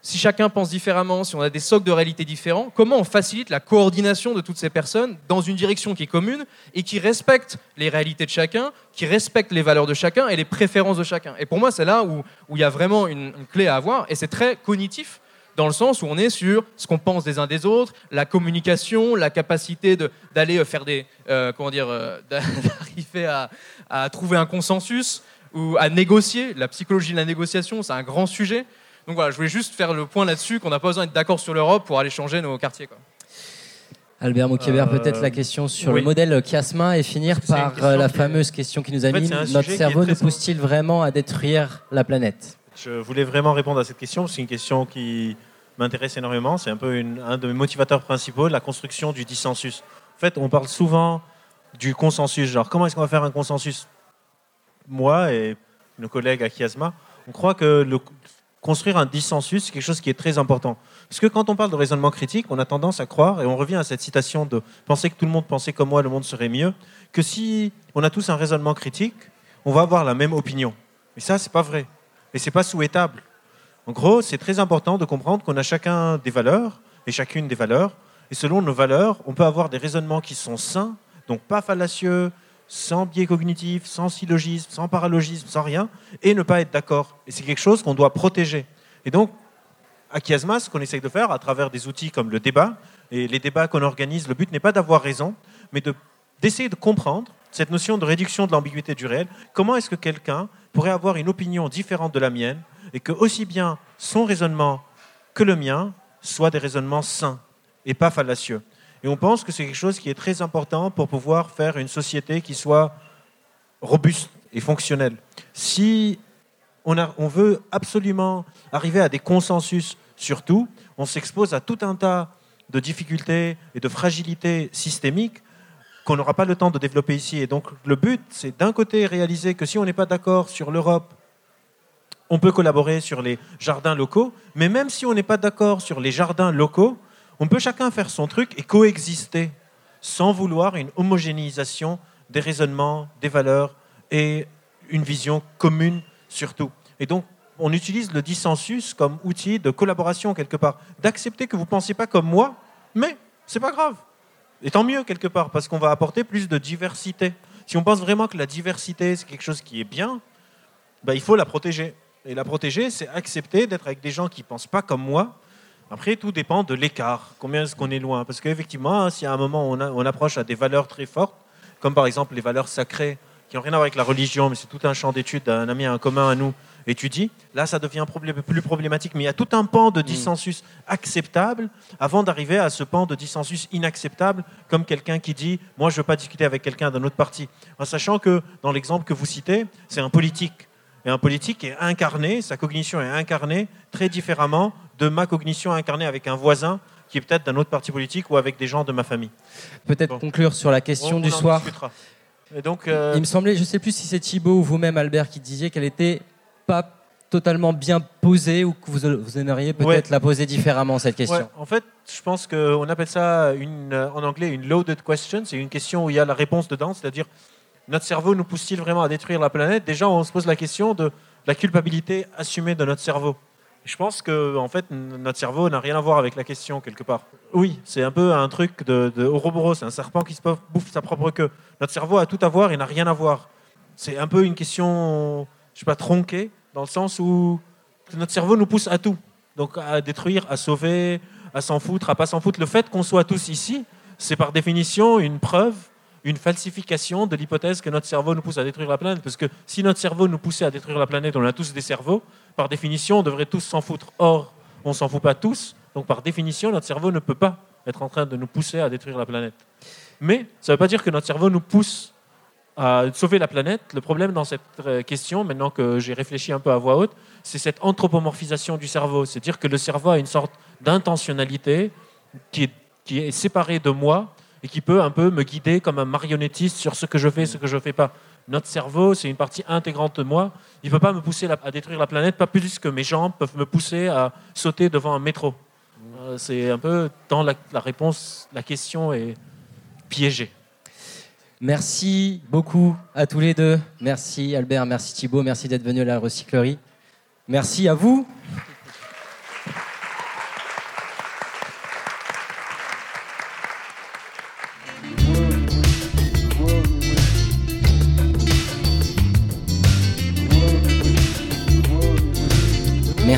si chacun pense différemment, si on a des socles de réalité différents, comment on facilite la coordination de toutes ces personnes dans une direction qui est commune et qui respecte les réalités de chacun, qui respecte les valeurs de chacun et les préférences de chacun? Et pour moi, c'est là où, où il y a vraiment une clé à avoir, et c'est très cognitif dans le sens où on est sur ce qu'on pense des uns des autres, la communication, la capacité d'aller euh, faire des, euh, comment dire, euh, d'arriver à, à, trouver un consensus ou à négocier. La psychologie de la négociation, c'est un grand sujet. Donc voilà, je voulais juste faire le point là-dessus, qu'on n'a pas besoin d'être d'accord sur l'Europe pour aller changer nos quartiers. Quoi. Albert Moukébert, peut-être la question sur le modèle chiasma et finir par la fameuse question qui nous anime. Notre cerveau nous pousse-t-il vraiment à détruire la planète? Je voulais vraiment répondre à cette question. C'est une question qui m'intéresse énormément. C'est un peu un de mes motivateurs principaux, la construction du dissensus. En fait, on parle souvent du consensus. Genre, comment est-ce qu'on va faire un consensus? Moi et nos collègues à Chiasma, on croit que construire un dissensus, c'est quelque chose qui est très important. Parce que quand on parle de raisonnement critique, on a tendance à croire, et on revient à cette citation de penser que tout le monde pensait comme moi, le monde serait mieux, que si on a tous un raisonnement critique, on va avoir la même opinion. Et ça, c'est pas vrai. Et c'est pas souhaitable. En gros, c'est très important de comprendre qu'on a chacun des valeurs et chacune des valeurs. Et selon nos valeurs, on peut avoir des raisonnements qui sont sains, donc pas fallacieux, sans biais cognitif, sans syllogisme, sans paralogisme, sans rien, et ne pas être d'accord. Et c'est quelque chose qu'on doit protéger. Et donc, à Chiasma, ce qu'on essaye de faire à travers des outils comme le débat, et les débats qu'on organise, le but n'est pas d'avoir raison, mais d'essayer de comprendre cette notion de réduction de l'ambiguïté du réel. Comment est-ce que quelqu'un pourrait avoir une opinion différente de la mienne et que aussi bien son raisonnement que le mien soient des raisonnements sains et pas fallacieux. Et on pense que c'est quelque chose qui est très important pour pouvoir faire une société qui soit robuste et fonctionnelle. Si on, on veut absolument arriver à des consensus sur tout, on s'expose à tout un tas de difficultés et de fragilités systémiques qu'on n'aura pas le temps de développer ici. Et donc le but, c'est d'un côté réaliser que si on n'est pas d'accord sur l'Europe on peut collaborer sur les jardins locaux, mais même si on n'est pas d'accord sur les jardins locaux, on peut chacun faire son truc et coexister sans vouloir une homogénéisation des raisonnements, des valeurs et une vision commune surtout. Et donc, on utilise le dissensus comme outil de collaboration quelque part, d'accepter que vous ne pensez pas comme moi, mais c'est pas grave. Et tant mieux quelque part, parce qu'on va apporter plus de diversité. Si on pense vraiment que la diversité, c'est quelque chose qui est bien, ben, il faut la protéger. Et la protéger, c'est accepter d'être avec des gens qui ne pensent pas comme moi. Après, tout dépend de l'écart. Combien est-ce qu'on est loin? Parce qu'effectivement, hein, si à un moment on, on, approche à des valeurs très fortes, comme par exemple les valeurs sacrées, qui n'ont rien à voir avec la religion, mais c'est tout un champ d'études d'un ami un commun à nous étudie, là ça devient plus problématique. Mais il y a tout un pan de mm. dissensus acceptable avant d'arriver à ce pan de dissensus inacceptable, comme quelqu'un qui dit Moi je ne veux pas discuter avec quelqu'un d'un autre parti. En sachant que dans l'exemple que vous citez, c'est un politique et un politique est incarné, sa cognition est incarnée très différemment de ma cognition incarnée avec un voisin qui est peut-être d'un autre parti politique ou avec des gens de ma famille. Peut-être conclure sur la question On- du en soir. discutera. Et donc, euh, Il me semblait, je ne sais plus si c'est Thibaut ou vous-même, Albert, qui disiez qu'elle n'était pas totalement bien posée ou que vous, vous aimeriez peut-être Ouais. la poser différemment, cette question. Ouais, en fait, je pense qu'on appelle ça une, en anglais une loaded question. C'est une question où il y a la réponse dedans, c'est-à-dire notre cerveau nous pousse-t-il vraiment à détruire la planète? Déjà, on se pose la question de la culpabilité assumée de notre cerveau. Je pense que en fait, notre cerveau n'a rien à voir avec la question quelque part. Oui, c'est un peu un truc de, de Ouroboros, un serpent qui se bouffe sa propre queue. Notre cerveau a tout à voir et n'a rien à voir. C'est un peu une question, je sais pas, tronquée, dans le sens où notre cerveau nous pousse à tout. Donc à détruire, à sauver, à s'en foutre, à pas s'en foutre. Le fait qu'on soit tous ici, c'est par définition une preuve, une falsification de l'hypothèse que notre cerveau nous pousse à détruire la planète. Parce que si notre cerveau nous poussait à détruire la planète, on a tous des cerveaux, par définition, on devrait tous s'en foutre. Or, on s'en fout pas tous. Donc par définition, notre cerveau ne peut pas être en train de nous pousser à détruire la planète. Mais ça ne veut pas dire que notre cerveau nous pousse à sauver la planète. Le problème dans cette euh, question, maintenant que j'ai réfléchi un peu à voix haute, c'est cette anthropomorphisation du cerveau. C'est-à-dire que le cerveau a une sorte d'intentionnalité qui est, qui est séparée de moi et qui peut un peu me guider comme un marionnettiste sur ce que je fais ce que je ne fais pas. Notre cerveau, c'est une partie intégrante de moi. Il ne peut pas me pousser à détruire la planète, pas plus que mes jambes peuvent me pousser à sauter devant un métro. Euh, C'est un peu dans la, la réponse, la question est piégée. Merci beaucoup à tous les deux. Merci Albert, merci Thibaut, merci d'être venu à la recyclerie. Merci à vous.